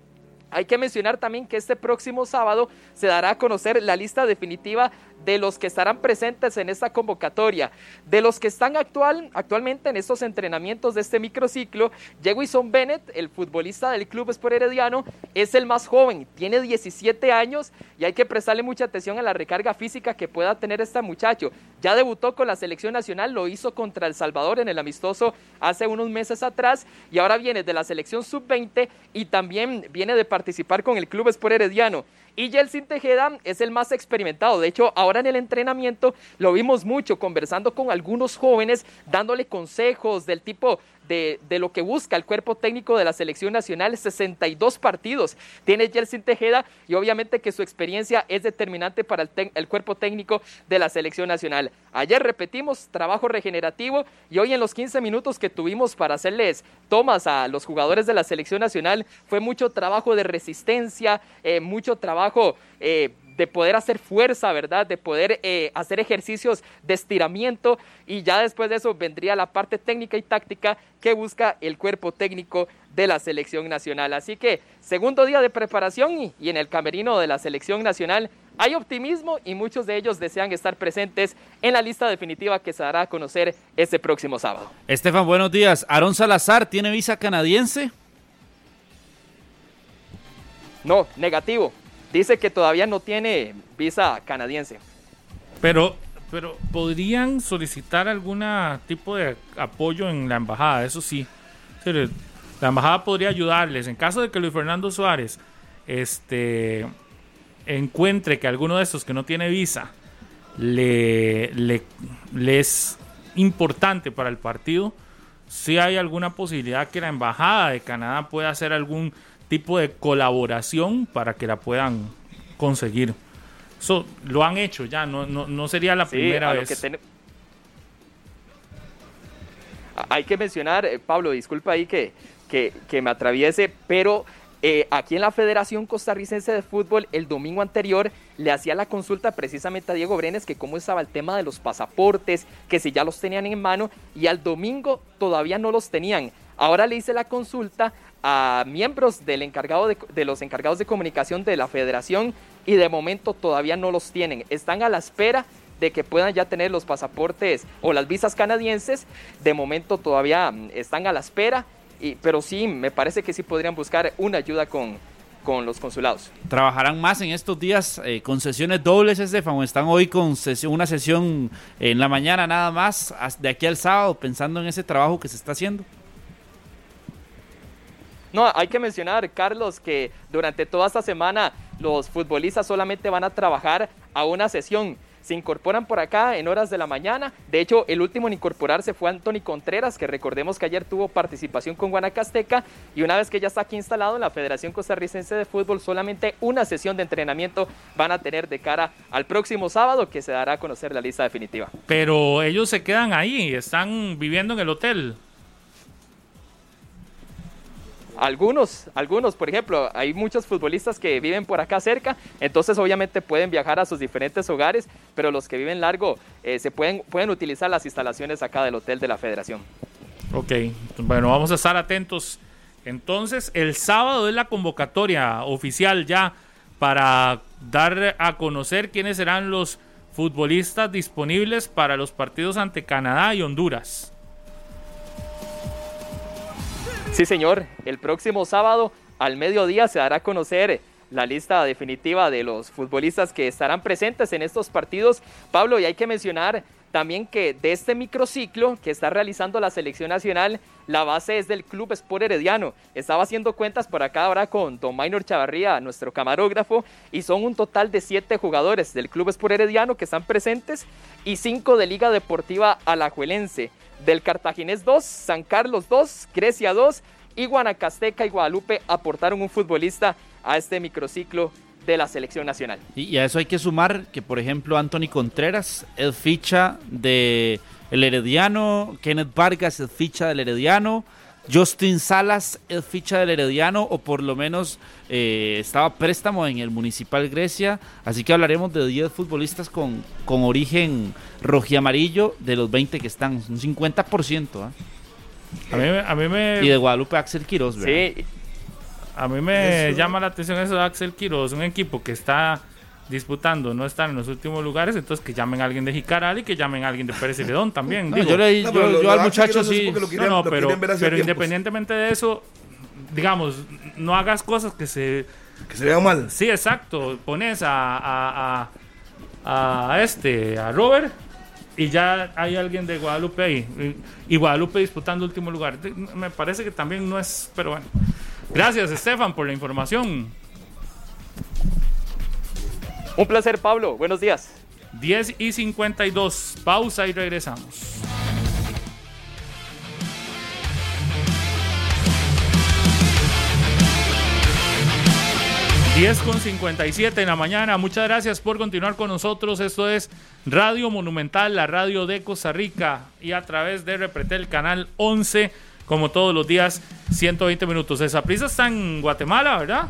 Hay que mencionar también que este próximo sábado se dará a conocer la lista definitiva de los que estarán presentes en esta convocatoria. De los que están actual, actualmente en estos entrenamientos de este microciclo, Jewison Bennett, el futbolista del Club Sport Herediano, es el más joven, tiene 17 años y hay que prestarle mucha atención a la recarga física que pueda tener este muchacho. Ya debutó con la selección nacional, lo hizo contra El Salvador en el amistoso hace unos meses atrás y ahora viene de la selección sub-20 y también viene de participar con el Club Sport Herediano. Y Yeltsin Tejeda es el más experimentado. De hecho, ahora en el entrenamiento lo vimos mucho conversando con algunos jóvenes, dándole consejos del tipo, de, lo que busca el cuerpo técnico de la selección nacional, 62 partidos tiene Jelsin Tejeda y obviamente que su experiencia es determinante para el, el cuerpo técnico de la selección nacional. Ayer repetimos trabajo regenerativo y hoy en los 15 minutos que tuvimos para hacerles tomas a los jugadores de la selección nacional fue mucho trabajo de resistencia, eh, mucho trabajo eh, de poder hacer fuerza, ¿verdad? De poder eh, hacer ejercicios de estiramiento y ya después de eso vendría la parte técnica y táctica que busca el cuerpo técnico de la selección nacional. Así que segundo día de preparación y, y en el camerino de la selección nacional hay optimismo y muchos de ellos desean estar presentes en la lista definitiva que se dará a conocer este próximo sábado. Estefan, buenos días. Aaron Salazar tiene visa canadiense. No, negativo dice que todavía no tiene visa canadiense. Pero, pero podrían solicitar algún tipo de apoyo en la embajada, eso sí. La embajada podría ayudarles. En caso de que Luis Fernando Suárez este, encuentre que alguno de estos que no tiene visa le, es importante para el partido, si hay alguna posibilidad que la embajada de Canadá pueda hacer algún tipo de colaboración para que la puedan conseguir. Eso lo han hecho ya, no, no, sería la primera vez. Hay que mencionar, eh, Pablo, disculpa ahí que, que, me atraviese, pero eh, aquí en la Federación Costarricense de Fútbol, el domingo anterior le hacía la consulta precisamente a Diego Brenes que cómo estaba el tema de los pasaportes, que si ya los tenían en mano, y al domingo todavía no los tenían. Ahora le hice la consulta a miembros del encargado de, los encargados de comunicación de la federación y de momento todavía no los tienen. Están a la espera de que puedan ya tener los pasaportes o las visas canadienses. De momento todavía mm, están a la espera, y, pero sí, me parece que sí podrían buscar una ayuda con, con los consulados. ¿Trabajarán más en estos días eh, con sesiones dobles, Estefan? ¿O están hoy con una sesión en la mañana nada más, de aquí al sábado, pensando en ese trabajo que se está haciendo? No, hay que mencionar, Carlos, que durante toda esta semana los futbolistas solamente van a trabajar a una sesión. Se incorporan por acá en horas de la mañana. De hecho, el último en incorporarse fue Anthony Contreras, que recordemos que ayer tuvo participación con Guanacasteca. Y una vez que ya está aquí instalado en la Federación Costarricense de Fútbol, solamente una sesión de entrenamiento van a tener de cara al próximo sábado, que se dará a conocer la lista definitiva. Pero ellos se quedan ahí, están viviendo en el hotel. Algunos, algunos, por ejemplo, hay muchos futbolistas que viven por acá cerca, entonces obviamente pueden viajar a sus diferentes hogares, pero los que viven largo eh, se pueden, pueden utilizar las instalaciones acá del hotel de la federación. Ok, bueno, vamos a estar atentos. Entonces, el sábado es la convocatoria oficial ya para dar a conocer quiénes serán los futbolistas disponibles para los partidos ante Canadá y Honduras. Sí, señor. El próximo sábado al mediodía se dará a conocer la lista definitiva de los futbolistas que estarán presentes en estos partidos. Pablo, y hay que mencionar también que de este microciclo que está realizando la selección nacional, la base es del Club Sport Herediano. Estaba haciendo cuentas por acá ahora con Don Maynor Chavarría, nuestro camarógrafo, y son un total de siete jugadores del Club Sport Herediano que están presentes y cinco de Liga Deportiva Alajuelense. Del Cartaginés 2, San Carlos 2, Grecia 2 y Guanacasteca y Guadalupe aportaron un futbolista a este microciclo de la selección nacional. Y, a eso hay que sumar que, por ejemplo, Anthony Contreras es ficha de el Herediano, Kenneth Vargas es ficha del Herediano, Justin Salas es ficha del Herediano o por lo menos eh, estaba préstamo en el Municipal Grecia, así que hablaremos de 10 futbolistas con, con origen rojiamarillo de los 20 que están, un 50%. ¿ah? A, mí, a mí me... Y de Guadalupe Axel Quiroz, ¿verdad? Sí, a mí me llama la atención eso de Axel Quiroz, un equipo que está disputando, no está en los últimos lugares, entonces que llamen a alguien de Jicaral y que llamen a alguien de Pérez Celedón también. yo, le, yo, al muchacho sí. no, no, pero, pero independientemente de eso, digamos, no hagas cosas que se... Que se vean mal. Sí, exacto. Pones a, a, a, a este, a Robert y ya hay alguien de Guadalupe ahí. Y, Guadalupe disputando último lugar. Me parece que también no es, pero bueno. Gracias, Estefan, por la información. Un placer, Pablo. Buenos días. 10 y 52. Pausa y regresamos. 10 con 57 en la mañana. Muchas gracias por continuar con nosotros. Esto es Radio Monumental, la radio de Costa Rica y a través de Repretel Canal 11 como todos los días, 120 minutos. Esa prisa está en Guatemala, ¿verdad?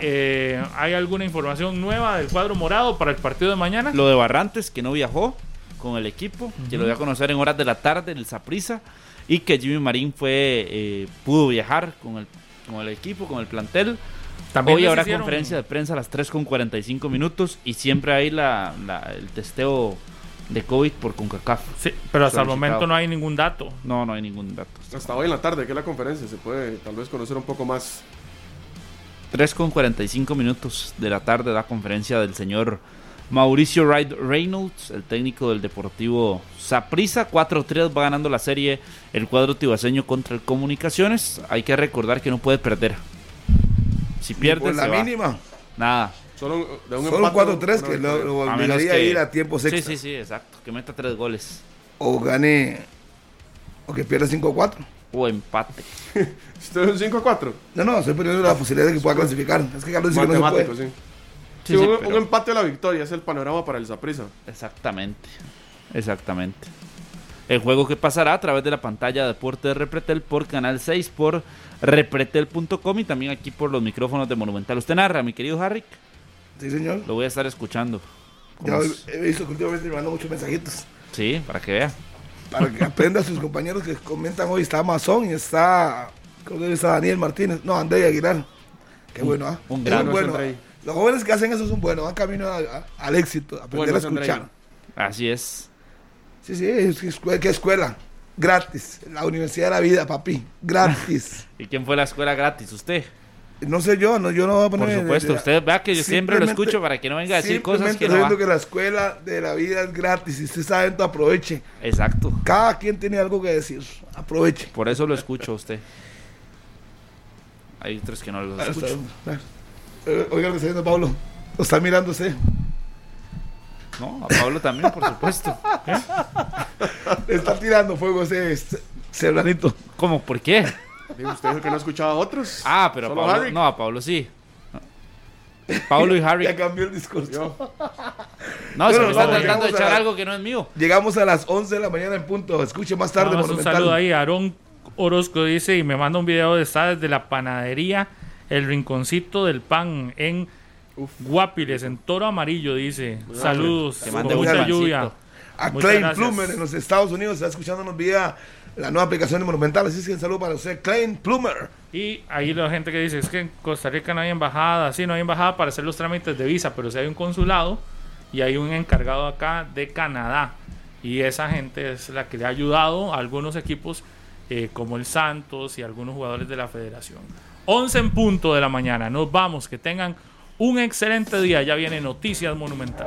Eh, ¿Hay alguna información nueva del cuadro morado para el partido de mañana? Lo de Barrantes, que no viajó con el equipo, que lo voy a conocer en horas de la tarde en el Saprisa, y que Jimmy Marín fue eh, pudo viajar con el, con el equipo, con el plantel. También Hoy habrá conferencia de prensa a las 3 con 45 minutos y siempre hay la, el testeo de COVID por CONCACAF. Sí, pero hasta el momento no hay ningún dato. No, no hay ningún dato. Hasta hoy en la tarde, que es la conferencia, se puede tal vez conocer un poco más. 3 con 45 minutos de la tarde la conferencia del señor Mauricio Wright Reynolds, el técnico del Deportivo Saprissa. 4-3 va ganando la serie el cuadro tibaseño contra el Comunicaciones. Hay que recordar que no puede perder. Si pierde, por la mínima. Nada. Solo, de un, 4-3 que lo, obligaría a ir a tiempo extra. Sí, sí, sí, exacto. Que meta tres goles. O gane. O que pierda 5-4. O empate. ¿Esto es un 5-4? No, no, estoy poniendo la posibilidad de que pueda clasificar. Es que Carlos dice que no se puede. Sí. Sí, un, empate a la victoria es el panorama para el Zaprisa. Exactamente. Exactamente. El juego que pasará a través de la pantalla de Deporte de Repretel por Canal 6, por repretel.com y también aquí por los micrófonos de Monumental. ¿Usted narra, mi querido Harry? Sí, señor. Lo voy a estar escuchando. Ya he visto que últimamente me mandan muchos mensajitos. Sí, para que vea. Para que aprenda a sus compañeros que comentan hoy. Está Amazon y está. ¿Cómo está Daniel Martínez? No, André Aguilar. Qué bueno, ¿ah? Un gran bueno. Los jóvenes que hacen eso son buenos, van camino al éxito, aprender a escuchar. Así es. Sí, sí, es, ¿qué escuela? Gratis. La Universidad de la Vida, papi. Gratis. ¿Y quién fue la escuela gratis? ¿Usted? No sé yo, no, yo no voy a poner. Por supuesto, usted vea que yo siempre lo escucho para que no venga a decir cosas que no. que la escuela de la vida es gratis y usted dentro, aproveche. Exacto. Cada quien tiene algo que decir, aproveche. Por eso lo escucho a usted. Hay otros que no lo escuchan. Eh, oiga, lo está diciendo Pablo. Lo está mirando usted. No, a Pablo también, por supuesto. está tirando fuego ese serranito. ¿Cómo? ¿Por qué? Usted dijo que no escuchaba a otros. Ah, pero a Pablo, no, a Pablo sí. Pablo y Harry. Ya cambió el discurso. No, se me está tratando de echar algo que no es mío. Llegamos a las 11 de la mañana en punto. Escuche más tarde. un saludo ahí. Aarón Orozco dice y me manda un video de estar desde la panadería El Rinconcito del Pan en Guapiles, en Toro Amarillo, dice. Saludos. Mande mucha lluvia. A Clay Plumer en los Estados Unidos está escuchándonos vía la nueva aplicación de Monumental. Así que un saludo para usted, Klein Plumer. Y ahí la gente que dice, es que en Costa Rica no hay embajada, sí, no hay embajada para hacer los trámites de visa, pero sí hay un consulado y hay un encargado acá de Canadá. Y esa gente es la que le ha ayudado a algunos equipos eh, como el Santos y algunos jugadores de la federación. 11 en punto de la mañana, nos vamos, que tengan un excelente día, ya viene Noticias Monumental.